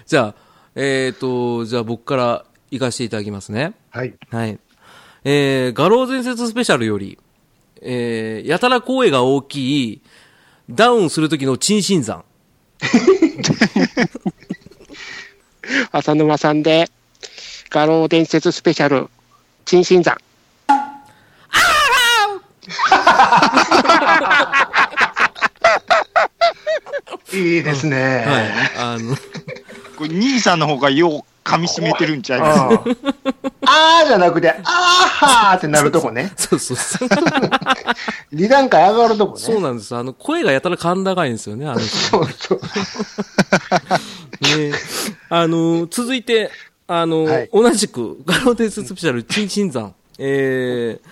じゃあ、えーと、じゃあ僕から行かせていただきますね。はい。はい。えー、画廊伝説スペシャルより、えー、やたら声が大きい、ダウンするときのチンシン山。*laughs* 浅沼さんで、画廊伝説スペシャル、陳新山。いいですね。はい。あの、これ兄さんの方がよう噛み締めてるんちゃいます？あーあーじゃなくて、あーはーってなるとこね。*laughs* そうそうそう。二段階上がるとこね。そうなんです。あの、声がやたら甲高いんですよね、あの人。そうそう。ねあの、続いて、あの、はい同じく、ガロー伝説スペシャル、チンチン山。えー、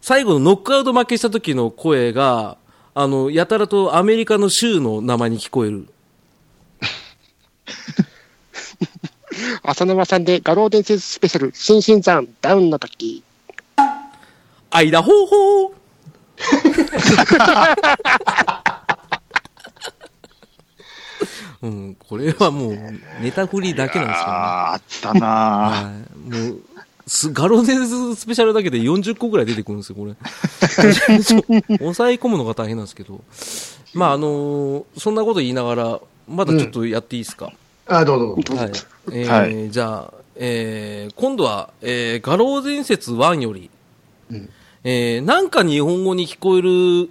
最後のノックアウト負けした時の声が、あの、やたらとアメリカの州の名前に聞こえる。浅沼さんで画廊伝説スペシャル、新新山ダウンの時。アイダホーホーうん、これはもう、ネタ振りだけなんですけどね。あーあったなはい。もう、すガロネズスペシャルだけで40個ぐらい出てくるんですよ、これ。*laughs* 抑え込むのが大変なんですけど。まあ、あのーそんなこと言いながら、まだちょっとやっていいですか、あ、どうぞどうぞ。はい。えーはいじゃあ、えー今度は、えー、画廊伝説1より、うんえーなんか日本語に聞こえる、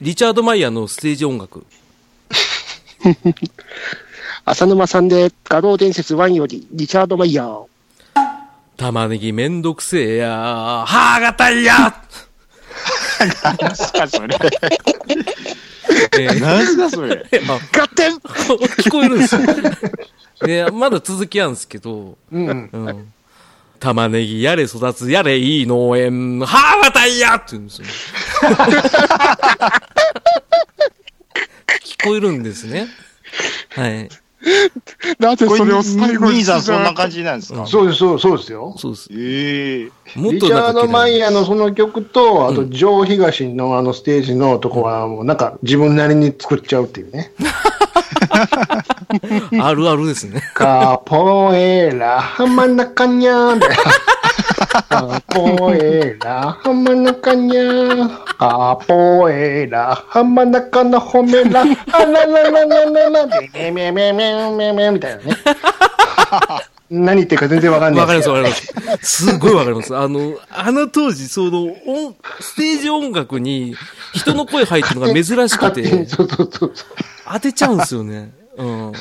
リチャード・マイヤーのステージ音楽。*laughs* 浅沼さんで画廊伝説1より、リチャード・マイヤー。玉ねぎめんどくせえや歯がたいや *laughs* 何すかそれ。*laughs* えー *laughs* 何すかそれ。あ合点聞こえるんですよ。で、まだ続きあるんですけど、うんうん。うん。玉ねぎやれ育つやれいい農園、はぁまたいやって言うんですよ。*laughs* 聞こえるんですね。はい。*laughs* なぜそれを最後に兄さんそんな感じなんですか？そうです、そうですよ。そうです。ええもっリチャード・マイヤーのその曲と、あと、ジョー・東のあのステージのとこは、もうなんか自分なりに作っちゃうっていうね。*laughs* あるあるですね。カポエラ、浜中にゃーみたいな。カポエラ、浜中にゃー。カポエラ、浜中の褒めら、あらららららら、めめめめめめみたいなね。何言ってるか全然わかんないわかります、わかります。すごいわかります。あの、*laughs* あの当時、その、音、ステージ音楽に人の声入ってるのが珍しく勝手にて、そうそうそう。当てちゃうんですよね。うん。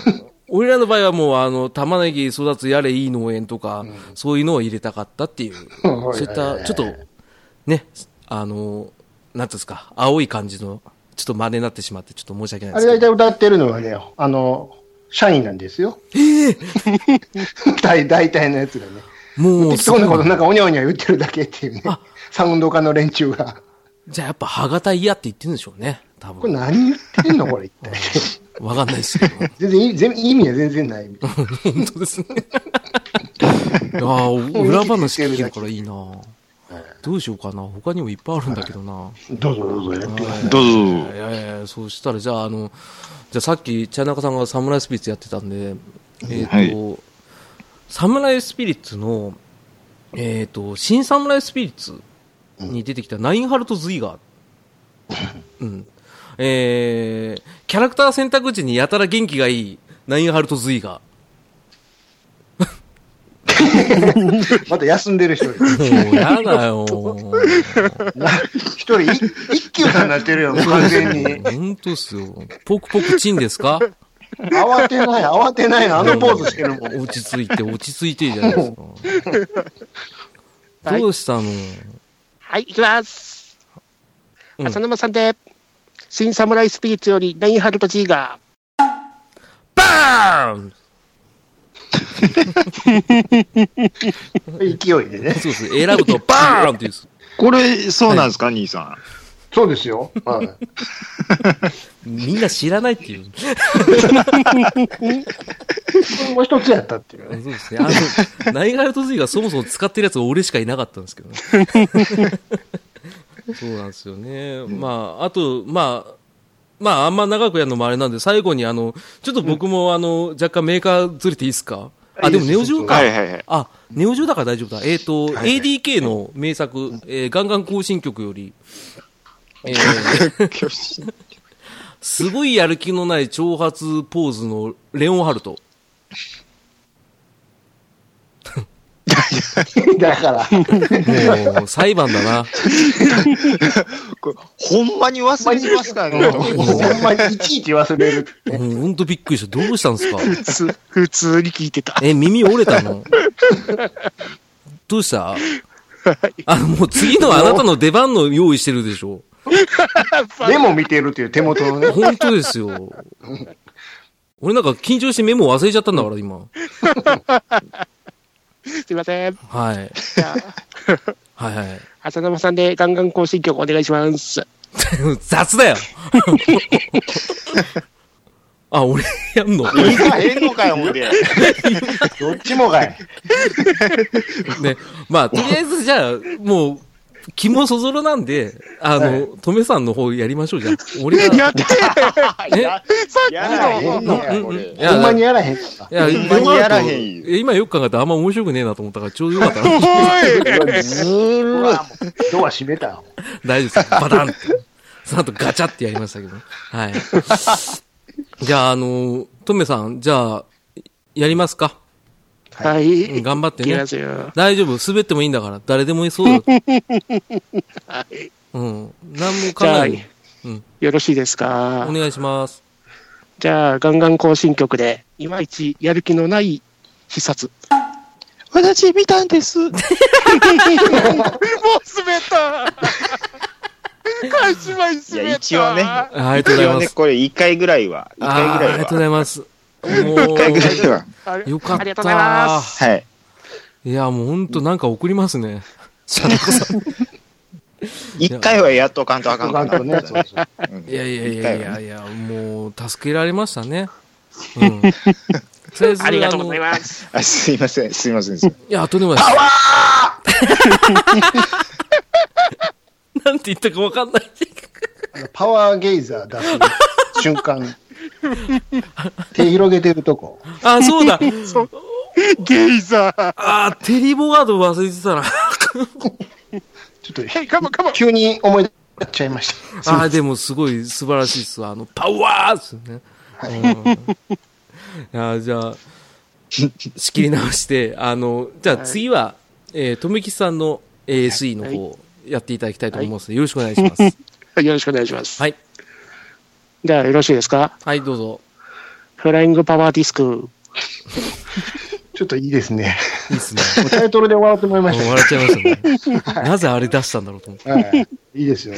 俺らの場合はもう、あの、玉ねぎ育つやれいい農園とか、そういうのを入れたかったっていう、*laughs* そういった、ちょっと、ね、あの、なんていうんですか、青い感じの、ちょっと真似になってしまって、ちょっと申し訳ないあですけど。れ大体歌ってるのはね、あの、社員なんですよ。*laughs* 大大体のやつがね。もう、適当なことなんかおにゃおにゃ言ってるだけっていうねあ。サウンド家の連中が。じゃあやっぱ、歯型嫌って言ってるんでしょうね。多これ分。何言ってんのこれ一体。*laughs* わかんないですけど。*laughs* 全然いい全意味は全然ない。本当ですね。ああ、裏話聞けるからいいなどうしようかな。他にもいっぱいあるんだけどな。どうぞどうぞやってください。どうぞ。いやいやいやそうしたら、じゃあ、あの、じゃあさっき、茶中さんがサムライスピリッツやってたんで、えっ、と、サムライスピリッツの、えっ、と、新サムライスピリッツに出てきたナインハルト・ズイガー。*laughs* うん。えー、キャラクター選択時にやたら元気がいいナインハルト・ズイガ *laughs* また休んでる人いる。ー。もう、やだよ。な一人一一休さんになってるよ、*laughs* 完全に。本当っすよ。ポクポクチンですか？慌てない、慌てないの、あのポーズしてるもん。落ち着いて、落ち着いてじゃないですか。はいどうしたの、はい、いきます。うん浅沼さんで、新サムライスピリッツよりナインハルト G が、バーン *laughs* 勢いでね。そうです。選ぶとバーンって言うんです。これ、そうなんですか、兄さん。そうですよ。はい。みんな知らないっていう。も一つやったっていうね。そうですね。あの、ナイガルトズイがそもそも使ってるやつ俺しかいなかったんですけどね。そうなんですよね。まあ、あと、まあ、まあ、あんま長くやるのもあれなんで、最後にあの、ちょっと僕もあの、若干メーカーずれていいですか？あ、でもネオジオか。はいはいはい。あ、ネオジオだから大丈夫だ。えっ、と、はいはい ADK の名作、えーガンガン更新曲より、えーすごいやる気のない挑発ポーズのレオンハルト。だから、もう、裁判だな。これほんまに忘れてますからね。*laughs* ほんまにいちいち忘れるうほんとびっくりした。どうしたんですか？普通、普通に聞いてた。え、耳折れたの？どうした？あの、もう次のあなたの出番の用意してるでしょ？メモ見てるっていう手元のね。本当ですよ。俺なんか緊張してメモ忘れちゃったんだから、今。*laughs* すいません。はい。じゃあ、はいはい。浅沼さんでガンガン更新曲お願いします。*laughs* 雑だよ *laughs* あ、俺やんの？いかへんのかよ、ほんで。どっちもがい。ね。まあ、とりあえずじゃあ、もう、気もそぞろなんで、あはいの、とめさんの方やりましょう、じゃあ。*laughs* 俺が。やって *laughs* え？ややらへんのほんまにやらへんかった。いや、ほんまにやらへん今よく考えたらあんま面白くねえなと思ったからちょうどよかった *laughs* な。ずーるい。ドア閉めたよ。大丈夫です。バタンって。その後ガチャってやりましたけど。はい。じゃあ、あの、トメさん、じゃあ、やりますか？はい。うん頑張ってね。大丈夫。滑ってもいいんだから。誰でもいそうだ。*laughs* はい。うん。何も考じゃあ、えない。うんよろしいですか？お。願いします。じゃあ、ガンガン更新曲で、いまいちやる気のない必殺。私見たんです。*laughs* もう滑った一応ね。ありがとうござい一応ね、ます。これ1回ぐらいは。1あ回ぐらいーありがとうござは。います。も1回ぐらいは。よかった。ありがとうございます。はい。いや、もうほんとなんか送りますね。*laughs* さん。一回はやっとかんとあかんとかね、いやいやいやいやいや、もう、助けられましたね。うん。*laughs* とりあえずありがとうございす。ます。あすいません、すいません。いや、とんでもないです。*laughs* なんて言ったかわかんない。あのパワーゲイザー出す瞬間、*laughs* 手広げてるとこ。あ、そうだ。ゲイザー。あ、テリーボガード忘れてたな。ちょっと、 hey、come on come on。急に思い出しちゃいました。あ、でもすごい素晴らしいっすわ。あの、パワーっすね。うんいや、じゃあ、仕切り直して、あの、じゃあ次は、えー、とめきさんの SE の方、やっていただきたいと思いますので、よろしくお願いします。はいよろしくお願いします。はい。じゃあ、よろしいですか？はい、どうぞ。フライングパワーディスク。ちょっといいですね。いいっすね。もうタイトルで笑ってもらいましもう笑っちゃいましたね。なぜあれ出したんだろうと思って。た。はい。いいですよ。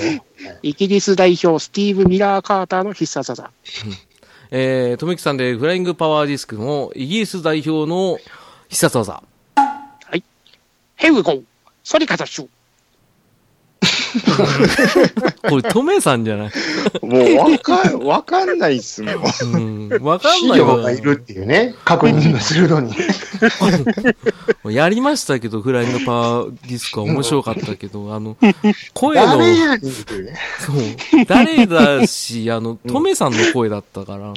イギリス代表、スティーブ・ミラー・カーターの必殺技。えー、とめきさんでフライングパワーディスクのイギリス代表の必殺技。ヘイウゴーソリカタシュ *laughs* これ、トメさんじゃない？もうわかん、わかんないっすもん。うん。わかん資ないわ料がいるっていうね、確認が鋭に。やりましたけど、フライングパワーディスクは面白かったけど、あの、声の、誰。そう、誰だし、あの、トメさんの声だったから、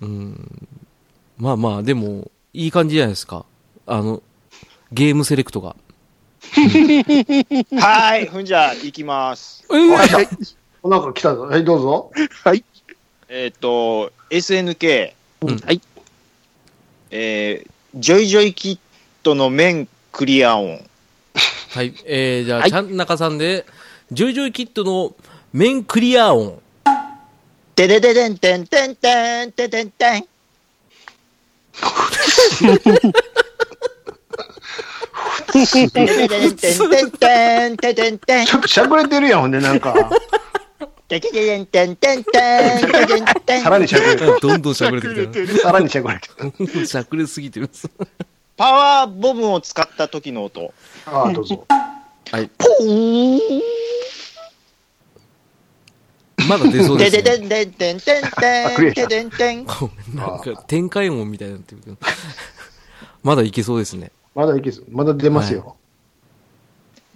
うん。まあまあ、でも、いい感じじゃないですか。あの、ゲームセレクトが。はい、ふんじゃあ、行きます。えーはい。なんか来たぞ。はい、どうぞ。えっ、と、SNK、うんはい。えー、ジョイジョイキットの面クリア音。はい。えー、じゃあ、はいちゃんなかさんで、ジョイジョイキットの面クリア音。てでででんてんてんてんてんてんてん。*laughs* *laughs* ちょっとしゃくれてるやん、ほんで、なんか。*laughs* さらにしゃくれてる。どんどんしゃくれてきてる。さらにしゃくれてる。しゃくれすぎてる。パワーボムを使った時の音。ああ、どうぞ。はい。ポーンまだ出そうでてすね。ででんてんてんてんてんてんてんてん。なんか、展開音みたいになってるけど。まだいけそうですね。まだいけず。まだ出ますよ。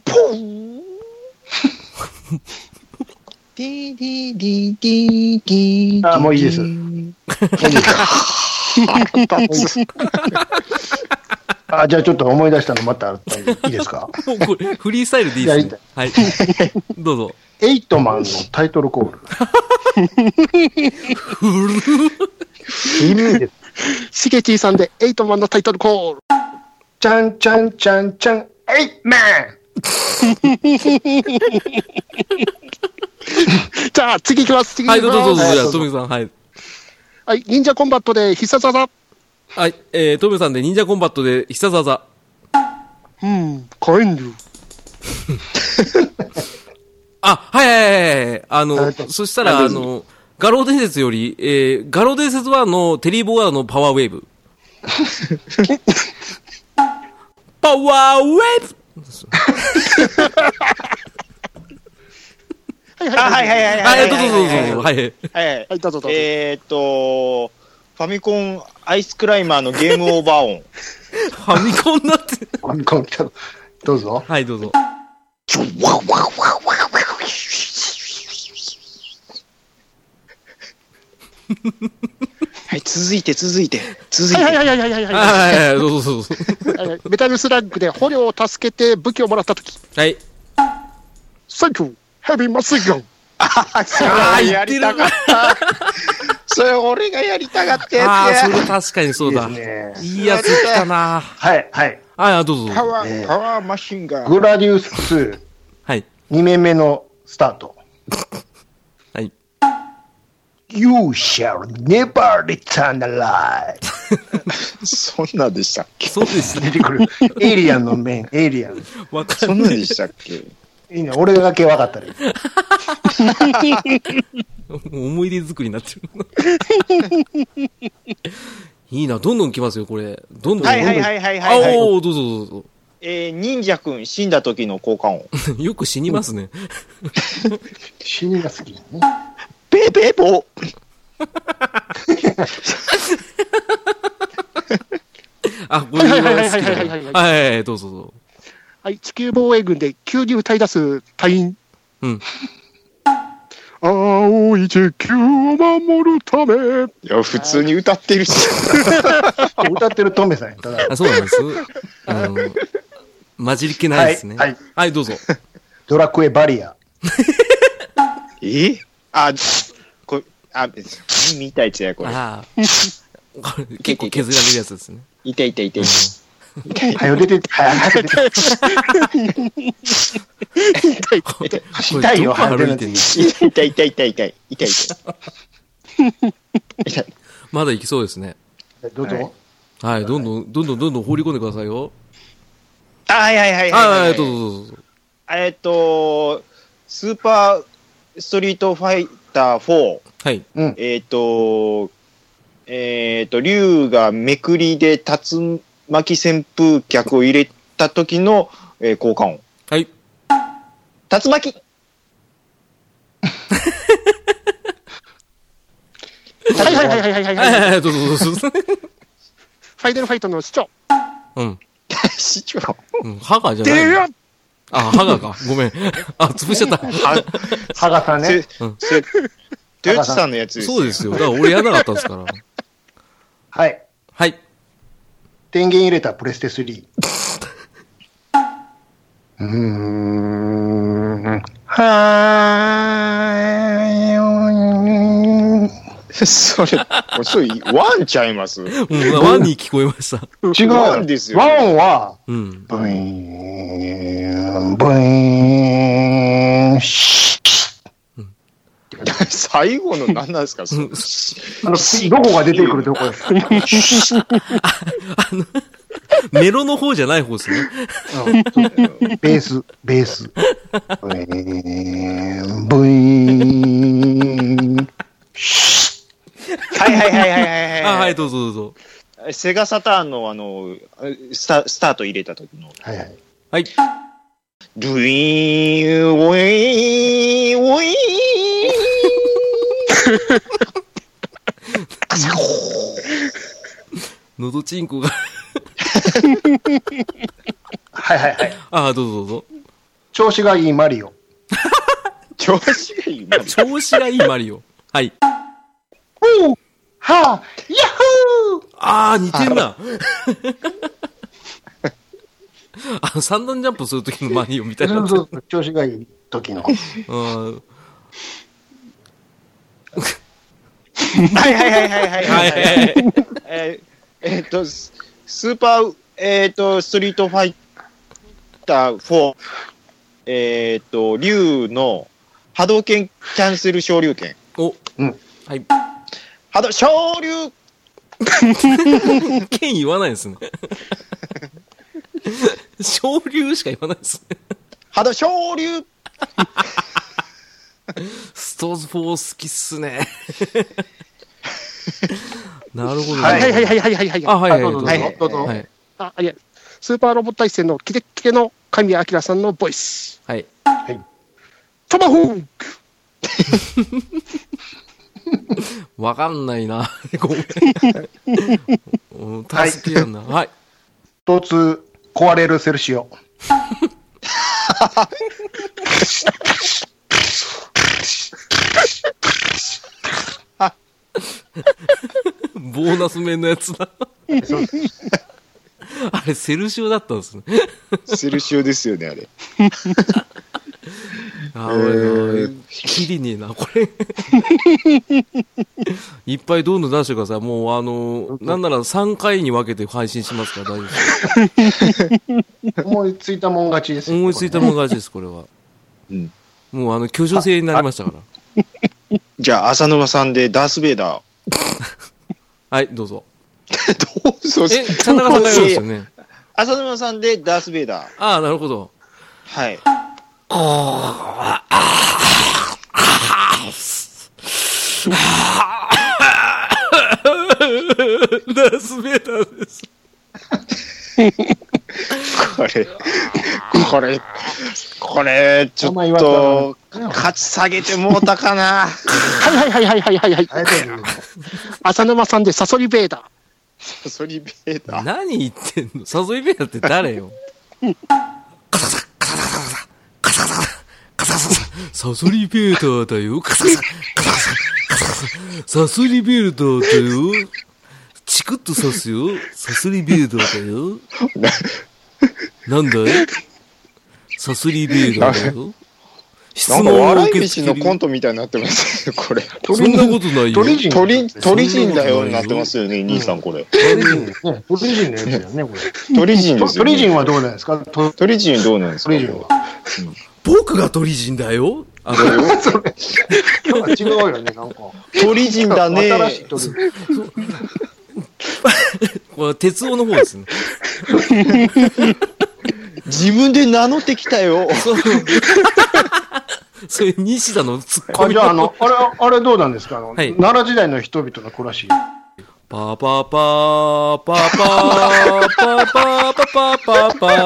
ポーンディディディディディあもういいですあ、じゃあちょっと思い出したのまたあったいいですか？もうこれ、フリースタイルでいいですね。はい。*laughs* どうぞ。エイトマンのタイトルコール。*laughs* 意味 *laughs* です。シゲチーさんで、エイトマンのタイトルコール。ちゃんちゃんちゃんちゃん、エイマンじゃあ、次行きます。次はい、どう行きます。ぞどうぞ。じゃあ、はいどうぞトミさん、はい。はい、忍者コンバットで必殺技。はい、えー、トミさんで忍者コンバットで必殺技。うん、火炎流。あ、はいはいはいはい。あのはい、そしたら、あの、餓狼伝説より、えー、餓狼伝説1のテリーボガードのパワーウェーブ。*laughs* パワーウェーブはいあはいはいはいは、はいいどうぞどうぞどうぞ。はい。はい。はい、どうぞどうぞ。えーっと、ファミコンアイスクライマーのゲームオーバー音。*laughs* ファミコンだって。ファミコン来たぞ。どうぞ。はい、どうぞ。*laughs* い、続いて、続いて、続いて。はいはいはいはいはいはい。はいはいはい、そうそうそう。メタルスラッグで捕虜を助けて武器をもらったとき。はい。サンキュー、ヘビーマスガン。ああ、そやりたかった。*laughs* それ俺がやりたかったやつああ、それ確かにそうだ。いい,、ね、いいやつだな。はい、はい。ああ、どうぞ。パワー、パワーマシンガン。グラディウス2。はい。2面目のスタート。*laughs* はい。You shall never return alive. *laughs* そんなでしたっけ？そうですね。出てくる。エイリアンの面、エイリアン。わかそんな。んでしたっけ？いいね。俺だけ分かったね。*laughs* 思い出作りになってる。*laughs* いいな、どんどん来ますよ、これ。どんどん。はいはいはいはいはい、はい。あおーどうぞどうぞ。えー、忍者くん死んだ時の効果音。よく死にますね。死にが好きやね。べべぼあ、ごめんなさい。はい、はい、どうぞどうぞ。はい、地球防衛軍で急に歌い出す隊員。うん。青い地球を守るため。いや、普通に歌ってるし。*laughs* 歌ってるトメさんやったあ、そうなんです。あの、混じり気ないですね。はい、はい、はい、どうぞ。ドラクエバリア。*laughs* え？あ、あ、見たやつや、これ。ああ。こ *laughs* れ結構削られるやつですね。痛い痛い痛い。はよ出てって、はよ出てって。痛いよ、これどこ歩いはよ出ててんの痛い痛い痛い痛い痛い痛い痛い。まだ行きそうですね。どうぞ。はい、どんどん、どんどんどんどん放り込んでくださいよ。あはいはいはいは、はいい。どうぞどうぞ。えっと、スーパーストリートファイター4。はい。うん、えっ、と、えっ、ー、と、竜がめくりで竜巻旋風脚を入れた時の、えー、効果音。はい。竜巻はいはいはいはいはいはい。はいはいはいはいはい。ファイいはファイトの市長。はい。*laughs* 市長。はいはがじゃはい。出るよあ、ハガか。ごめん。あ、潰しちゃった。は、はがさんね。うんそれ、豊地さんのやつですそうですよ。だから俺やらなかったんですから。はい。はい。電源入れたプレステ3。*laughs* うーん。はーい。それ、*laughs* それ、ワンちゃいます？うん、ワンに聞こえました。違う。ワンですよワンは、うん。ブイーン、ブイーン、シ最後の何なんですかそれあの、*laughs* どこが出てくるとこです。メロの方じゃない方ですね。ベース、ベース。ブイーン、ブイーン、はいはいはいはいはい *laughs* あ、ははいい、どうぞどうぞ。セガサターンのあの、スタスタート入れた時の。はいはい。はい。ブイーン、ウィーン、ウィーン。のどちんこが。はいはいはい。あ、どうぞどうぞ。調子がいいマリオ。*laughs* 調子がいいな。調子がいいマリオ。はい。おうはぁ、ヤッホーあー、似てんな。あの、三段ジャンプするときのマリオみたいなそう。そう調子がいい時の。うん。はいはいはいはいはいはいはい。はいはい。えーえーっと、ススーパー、えーっと、ストリートファイター4、えーっと、竜の波動拳キャンセル昇竜拳。お、うん。はい。波動、昇竜 *laughs* 剣言わないですね。*laughs* 昇竜しか言わないですね。波動、昇竜ストーズ4好きっすね。*laughs* なるほどね。はいはいはいはいはいはいはい。あ、はいはい。あどうぞはいどうぞはい。あ、いや、スーパーロボット対戦のキレッキレの神谷明さんのボイス。はい。トマホーク *laughs* わかんないな。*laughs* ごめん。うん助けやんな。はい。一つ壊れるセルシオ。ボーナス面のやつだ。あれ、セルシオだったんですね。セルシオですよね、あれ。*laughs* あー、きりねえな、これ。*laughs* いっぱいどんどん出してください。もう、あの、なんなら3回に分けて配信しますから大丈夫です。*laughs* 思いついたもん勝ちですよ思いついたもの勝ちです、これは。うんもう、あの、巨女性になりましたから。じゃあ、浅沼さんでダース・ベイダー。はい、どうぞ。どうぞえ、ちゃん中さんが言うんですよね。浅沼さんでダース・ベイダー。ああ、なるほど。はい。ダース・ベイダーです。これ、これ、これ、ちょっと、勝ち下げてもうたかな。はいはいはいはいはいはい。浅沼さんでサソリベーダー。ソリベーター。何言ってんの？サソリベイダーって誰よ？カサカサ、カサカサ、カサカサ、カサカサ、サソリベイダーだよ。カサカサ、カサカサ、カサカサ、サソリベイダーだよ。チクッと刺すよ。サソリベイダーだよ。なんだい？サソリベイダーだよ。質問を受け付ける飯のコントみたいになってますよ、これ。そんなことないよ。鳥人鳥、鳥人だよになってますよね、兄さん、これ。鳥人ね。鳥人のやつだよね、これ。鳥人ですよ、ね。鳥人はどうなんですか？鳥鳥人どうなんですか？鳥人は。僕が鳥人だよ。あの、*laughs* それ、今日は違うよね、なんか。鳥人だね。新しい鳥。*laughs* これ鉄夫の方ですね。*laughs* 自分で名乗ってきたよ。そう。それ西田のツッコあ、ミじゃあ、あの、あれ、あれどうなんですか？あの、はい奈良時代の人々の暮らし。パパパーパパーパパパパパパ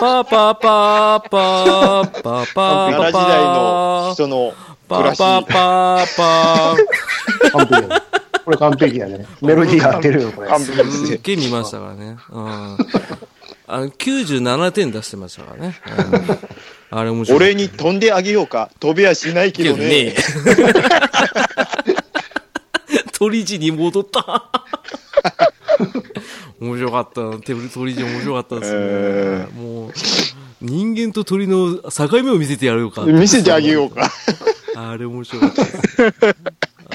パパパパパパパ奈良時代の人の暮らし。パパパパ完璧やね。これ完璧やね。メロディー合ってるよ、これ。完璧ですすっね。げえ見ましたからね。うん。あの、97点出してましたからね。うんあれ面白い。俺に飛んであげようか。飛べやしないけどね。鳥人に戻った。*laughs* 面白かった。手振り鳥人面白かったですね。えもう、人間と鳥の境目を見せてやろうか。見せてあげようか。*laughs* あれ面白かったです。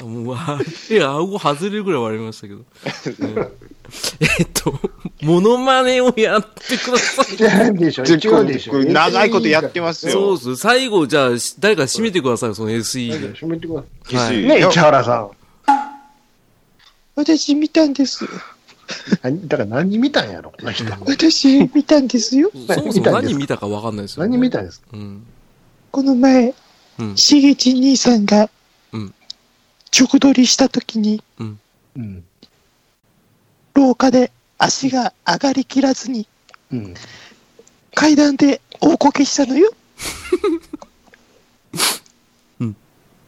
あもう、あれ、顎外れるぐらい割れましたけど。う *laughs* んえっと、モノマネをやってください。違うでしょ。違うでしょ。長いことやってますよ。そうっす。最後、じゃあ、し誰か締めてください、その SE で。閉めてくださはいい。ね、市原さん。私見たんです。何だから何見たんやろ、この人。私見たんですよ。*laughs* そもそも何見たかわかんないですよ、何見たんですか？うん。この前、うん。しげち兄さんがうん、直撮りしたときに、うん。廊下で足が上がりきらずに、うん。階段で大こけしたのよ。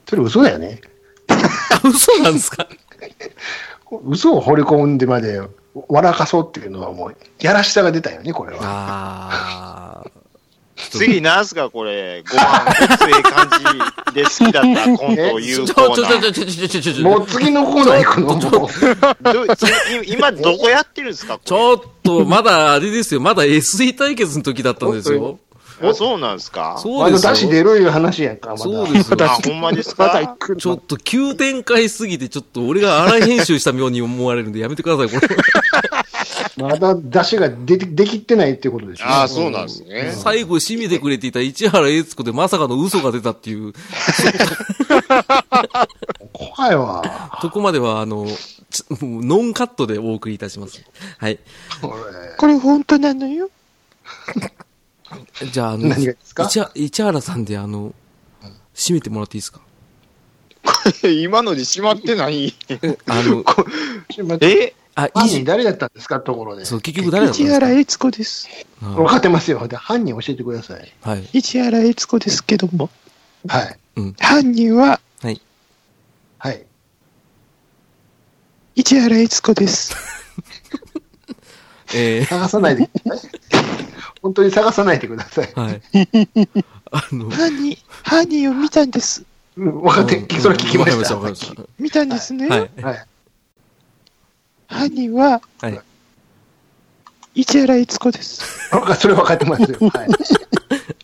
それ嘘だよね。あ、*laughs* 嘘なんですか？*laughs* 嘘を掘り込んでまで笑かそうっていうのはもう、やらしさが出たよね、これは。あー。*laughs* 次なんすかこれ。ご飯、ごつええ感じで好きだったコントを言ちょ、うちょ、コーナー。ちょ、ちょ、ちょ、ちょ、ちょ、ちょ、ちょ、もう次のコーナー行くの今どこやってるんですかこちょっと、まだあれですよ。まだ SE 対決の時だったんですよ。れあそうなんですか？まそうですよ。だ出し出るいう話やんか、まだ。そうですよ。あ、ほんまですか？ちょっと急展開すぎて、ちょっと俺が荒い編集したように思われるんでやめてください、これ。*laughs* まだ出しができできってないってことでしょ。ああ、そうなんですね。最後締めてくれていた市原悦子でまさかの嘘が出たっていう、怖いわ。とこまでは、あの、ちもうノンカットでお送りいたします。はい。これこれ本当なのよ。じゃあ、あの、何がですか？市原市原さんで、あの、締めてもらっていいですか？*laughs* 今ので閉まってない？*laughs* あの、え？あ、い犯人誰だったんですか？ところで。そう、結局誰だったんですか？悦子です。あ分かってますよ。で犯人教えてください。はい。市原悦子ですけども、はい。犯人ははい。はい。市原悦子です。*laughs* え探さないで。*laughs* 本当に探さないでください。ー、はい。あの、犯人、犯人を見たんです。うん分かって、それ聞きました。た。見たんですね。はい。はい。犯人ははい。市原悦子です。それ分かってますよ。*laughs* はい。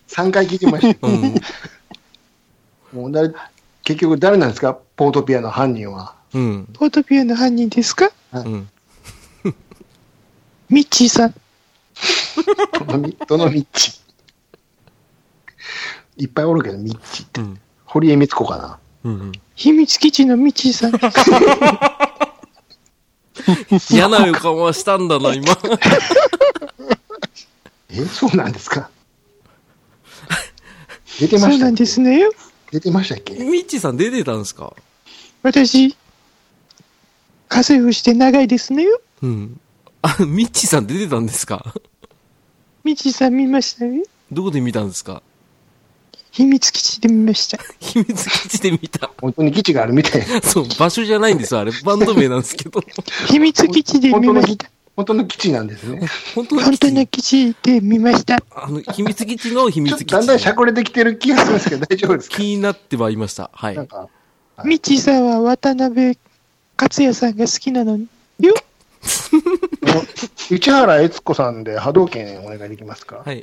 3回聞いてました。うん。もう誰結局誰なんですか？ポートピアの犯人は。うん。ポートピアの犯人ですか？うん。ミッチーさん。どのみ、どのミッチ。いっぱいおるけど、ミッチって。うん。堀江光子かな。うん。秘密基地のミッチーさん。嫌な予感はしたんだな、今。*laughs* え、そうなんですか出てましたっけ？そうなんですねよ。出てましたっけ？ミッチーさん出てたんですか？私、家政婦して長いですねよ。うん。あ、ミッチーさん出てたんですか？みちさん見ました？よ。どこで見たんですか？秘密基地で見ました。*laughs* 秘密基地で見た。本当に基地があるみたい。そう、場所じゃないんですよ、あれ。バンド名なんですけど。*laughs* 秘密基地で見ました。本当の基地なんですね。本当の本当の基地。で見ました。あの、秘密基地の秘密基地。だんだんしゃくれてきてる気がするんですけど、大丈夫ですか？気になってはいました。はいなん。か、みちさんは渡辺克也さんが好きなのに。よ *laughs* *laughs* 市原悦子さんで波動拳お願いできますか？はい。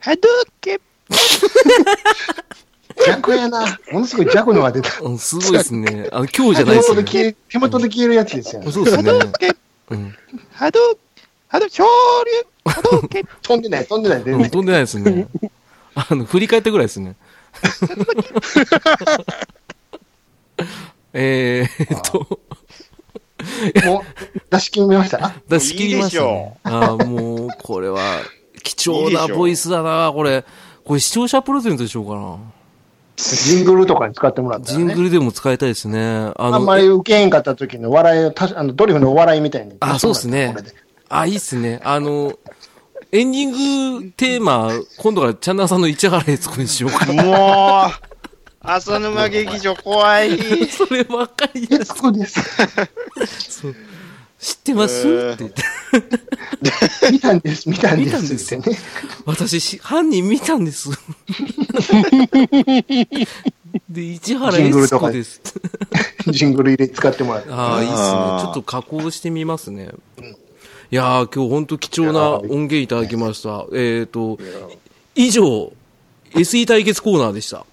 波動拳 *laughs* 逆やな。ものすごい弱のが出た。うんすごいですね。あの、今日じゃ手ないです。元で消え、手元で消えるやつですよね。そうですね。拳うん。波動波動昇竜波動拳 *laughs* 飛んでない、飛んでない、全然。うん飛んでないですね。あの、振り返ったぐらいですね。えーっと、もう、出し切りました？*laughs* 出し切りましたね。ああ、もう、これは、貴重なボイスだな、これ。これ視聴者プレゼントでしょうかな。ジングルとかに使ってもらったらね。ジングルでも使いたいですね。ああんまり受けへんかった時の笑いを、たあの、ドリフのお笑いみたいに。あそうっすねあ、いいっすね。あの、エンディングテーマ、今度からチャンナーさんの市原悦子にしようかな。もう、浅沼劇場怖い。*laughs* そればっかりや悦子です。そう知ってます？えーって言って。*laughs* 見たんです、見たんです。見たんですね。私し、犯人見たんです。*laughs* で、市原悦子です。ジングル入れ使ってもらって。ああ、いいっすね。ちょっと加工してみますね。いやー、今日本当貴重な音源いただきました。えっ、と、以上、SE 対決コーナーでした。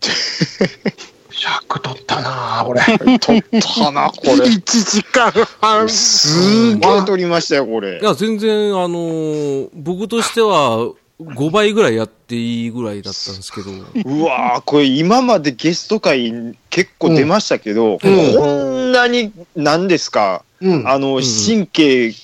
*laughs* 尺取ったなぁ、これ。取ったな、*laughs* これ。1時間半。すげえ取りましたよ、これい。や、全然、あのー僕としては、5倍ぐらいやっていいぐらいだったんですけど。うわーこれ今までゲスト会結構出ましたけど、こんなに、何ですか、うん。あの、ん神経、ん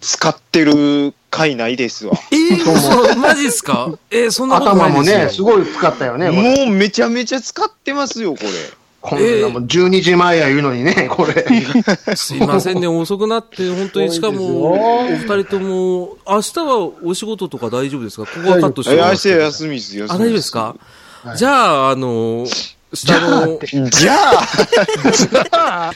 使ってる回ないですわ。えー、そう、マジっすか？えー、そんなことな頭もいですよ。ね、すごい使ったよね。もうめちゃめちゃ使ってますよ、これ。こんなもん12時前や言うのにね、これ。すいませんね、遅くなって、本当に、*laughs* しかも、お二人とも、明日はお仕事とか大丈夫ですか？ここはカットしてえ、もらって明日休みですよ。あ、大丈夫ですか、じゃあ、あの、下の、じゃあ、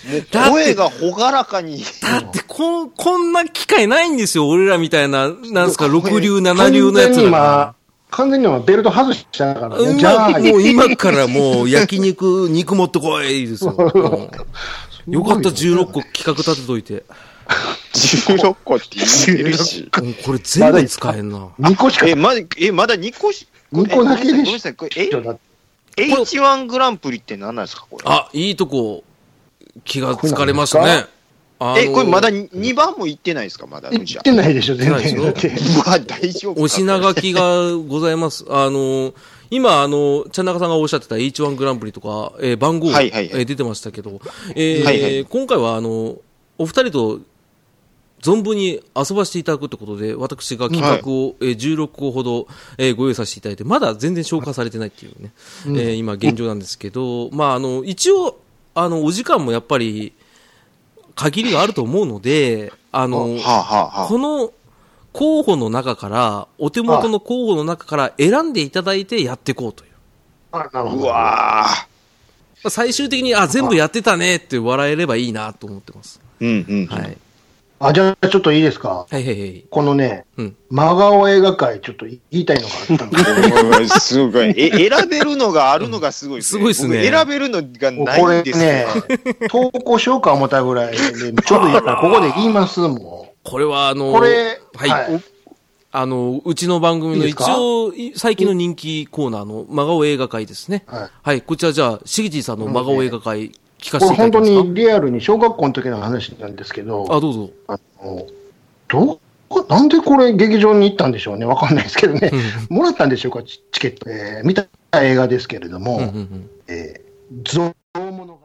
声がほがらかに。だって、こん、こんな機会ないんですよ、俺らみたいな、なんすか、六流、七流のやつら完全に今が。、完全に今ベルト外したからね。今じゃあ、もう今からもう、焼肉、肉持ってこいですよ。*laughs* うんよかった、16個企画立てといて。16個って言。うんこれ全部使えんな。2個しかえ、まだ、え、まだ2個し、二個だけでしょごめんなさい、これ、だってえ、H1 グランプリって何なんですか、これ？あ、いいとこ、気がつかれましたね。あのえ、これまだ2番も行ってないですか、まだ。じゃ言ってないでしょ、全然。ないでしょだって。*laughs* あ。大丈夫か。お品書きがございます。あの、今、あの、ちゃんなかさんがおっしゃってた H1 グランプリとか、えー番号、はいはいはいえー出てましたけど、えーはいはい今回は、あの、お二人と、存分に遊ばせていただくってことで、私が企画を、えー16個ほど、えーご用意させていただいて、まだ全然消化されてないっていうね、えー今現状なんですけど、まあ、あの、一応、あの、お時間もやっぱり、限りがあると思うので、あの、はあ、はあはこの候補の中から、お手元の候補の中から選んでいただいてやっていこうという。あ、なるほど。わまあ最終的に、あ、全部やってたねって笑えればいいなと思ってます。ーうんうん。はい。あ、じゃあちょっといいですか？はいはいはい。このね、うん真顔映画界、ちょっと言いたいのがあったんですすごい。え、選べるのがあるのがすごいすごいっすね僕選べるのがなこれいんですよ。ね、投稿しようか思ったぐらいで、ちょうどいいから、ここで言います、もこれはあの、う。これ、はいあの、うちの番組の一応、い最近の人気コーナーの真顔映画会ですね。はいはい。こちらじゃあ、しぎじいさんの真顔映画会聞かせていただけますか？にリアルに小学校の時の話なんですけど、あ、どうぞ。あの、どこ、なんでこれ劇場に行ったんでしょうね？わかんないですけどね。もらったんでしょうか、チチケット。えー見た映画ですけれども、うんうんうんえー、ゾウ物語。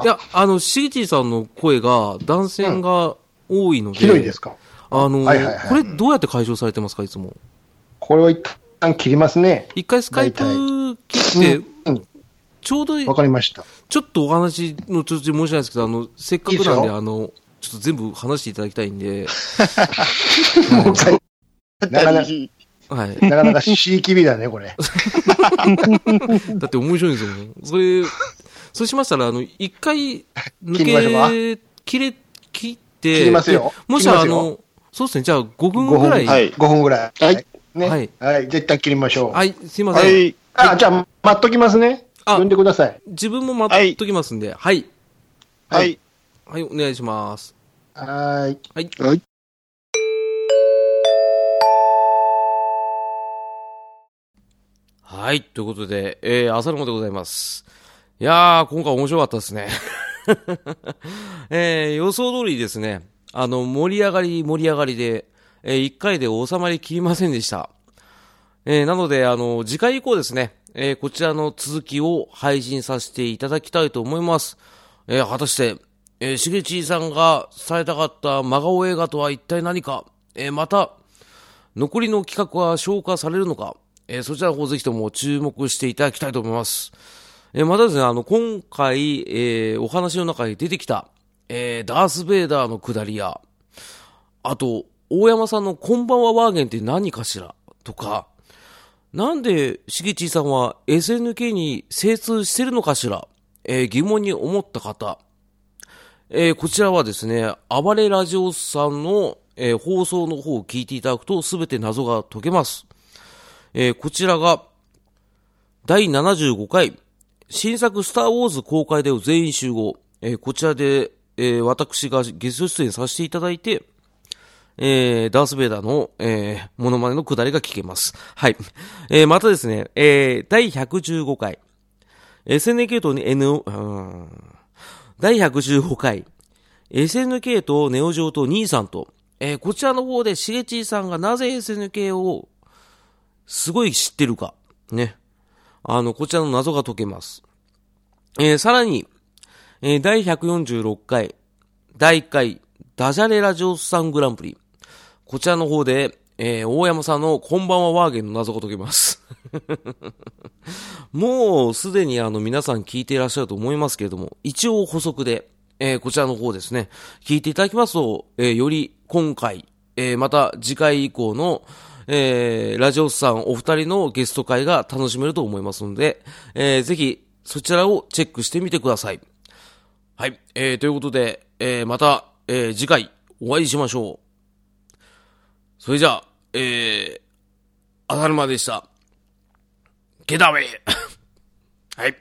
いや、あの、しぎちいさんの声が、男性が多いので、ひどいですか？あの、はいはいはいこれどうやって解消されてますか、いつも。これは一旦切りますね。一回スカイプ切って、うんちょうどいいわかりました。ちょっとお話の途中申し訳ないですけど、あの、せっかくなんで、いいですよあの、ちょっと全部話していただきたいんで、もう一回なかなか、*laughs* はい。なかなかしいきびだね、これ。だって面白いんですよ。それ、そうしましたら、あの、一回抜け、切れ、切って、切りますよでもしあの、そうですね、じゃあ5分ぐらい。はい。5分ぐらい。はい。ね。ははいい。絶対切りましょう。はい、すいません。はい。あ、じゃあ、待っときますね。あ呼んでください。自分も待っときますんで、はい。はい。はい、お願いします。はーい。はい。はい。はい、ということで、えー、朝のもでございます。いやー、今回面白かったですね。*laughs* えー、予想通りですね、あの、盛り上がり盛り上がりで、えー、1回で収まりきりませんでした。えー、なので、あの、次回以降ですね、えー、こちらの続きを配信させていただきたいと思います。えー、果たして、えー、しげちーさんが伝えたかった真顔映画とは一体何か、えー、また、残りの企画は消化されるのか、えーそちらの方ぜひとも注目していただきたいと思います。えーまたですね、あの、今回、えーお話の中に出てきた、えーダース・ベイダーのくだりや、あと、大山さんのこんばんはワーゲンって何かしらとか、なんで、しげちーさんは SNK に精通してるのかしら、えー疑問に思った方、えーこちらはですね、暴れラジオさんの、えー放送の方を聞いていただくと、すべて謎が解けます。えこちらが、第75回、新作スターウォーズ公開で全員集合。えこちらで、え私がゲスト出演させていただいて、えーダース・ベイダーの、えーモノマネのくだりが聞けます。はい。えーまたですね、えー第115回、SNK と N、うん第115回、SNK とネオジョーと兄さんと、えーこちらの方でしげちーさんがなぜ SNK をすごい知ってるか、ね。あの、こちらの謎が解けます。えーさらに、えー第146回、第1回、ダジャレラジオスさんグランプリ。こちらの方で、えー大山さんのこんばんはワーゲンの謎が解けます。*laughs* もうすでにあの皆さん聞いていらっしゃると思いますけれども、一応補足で、えーこちらの方ですね、聞いていただきますと、えーより今回、えまた次回以降の、えラジオスさんお二人のゲスト会が楽しめると思いますので、えーぜひそちらをチェックしてみてください。はい、えということで、えまた、え次回お会いしましょう。それじゃあ、えー、あたるまでした。ゲダウェイ *laughs* はい。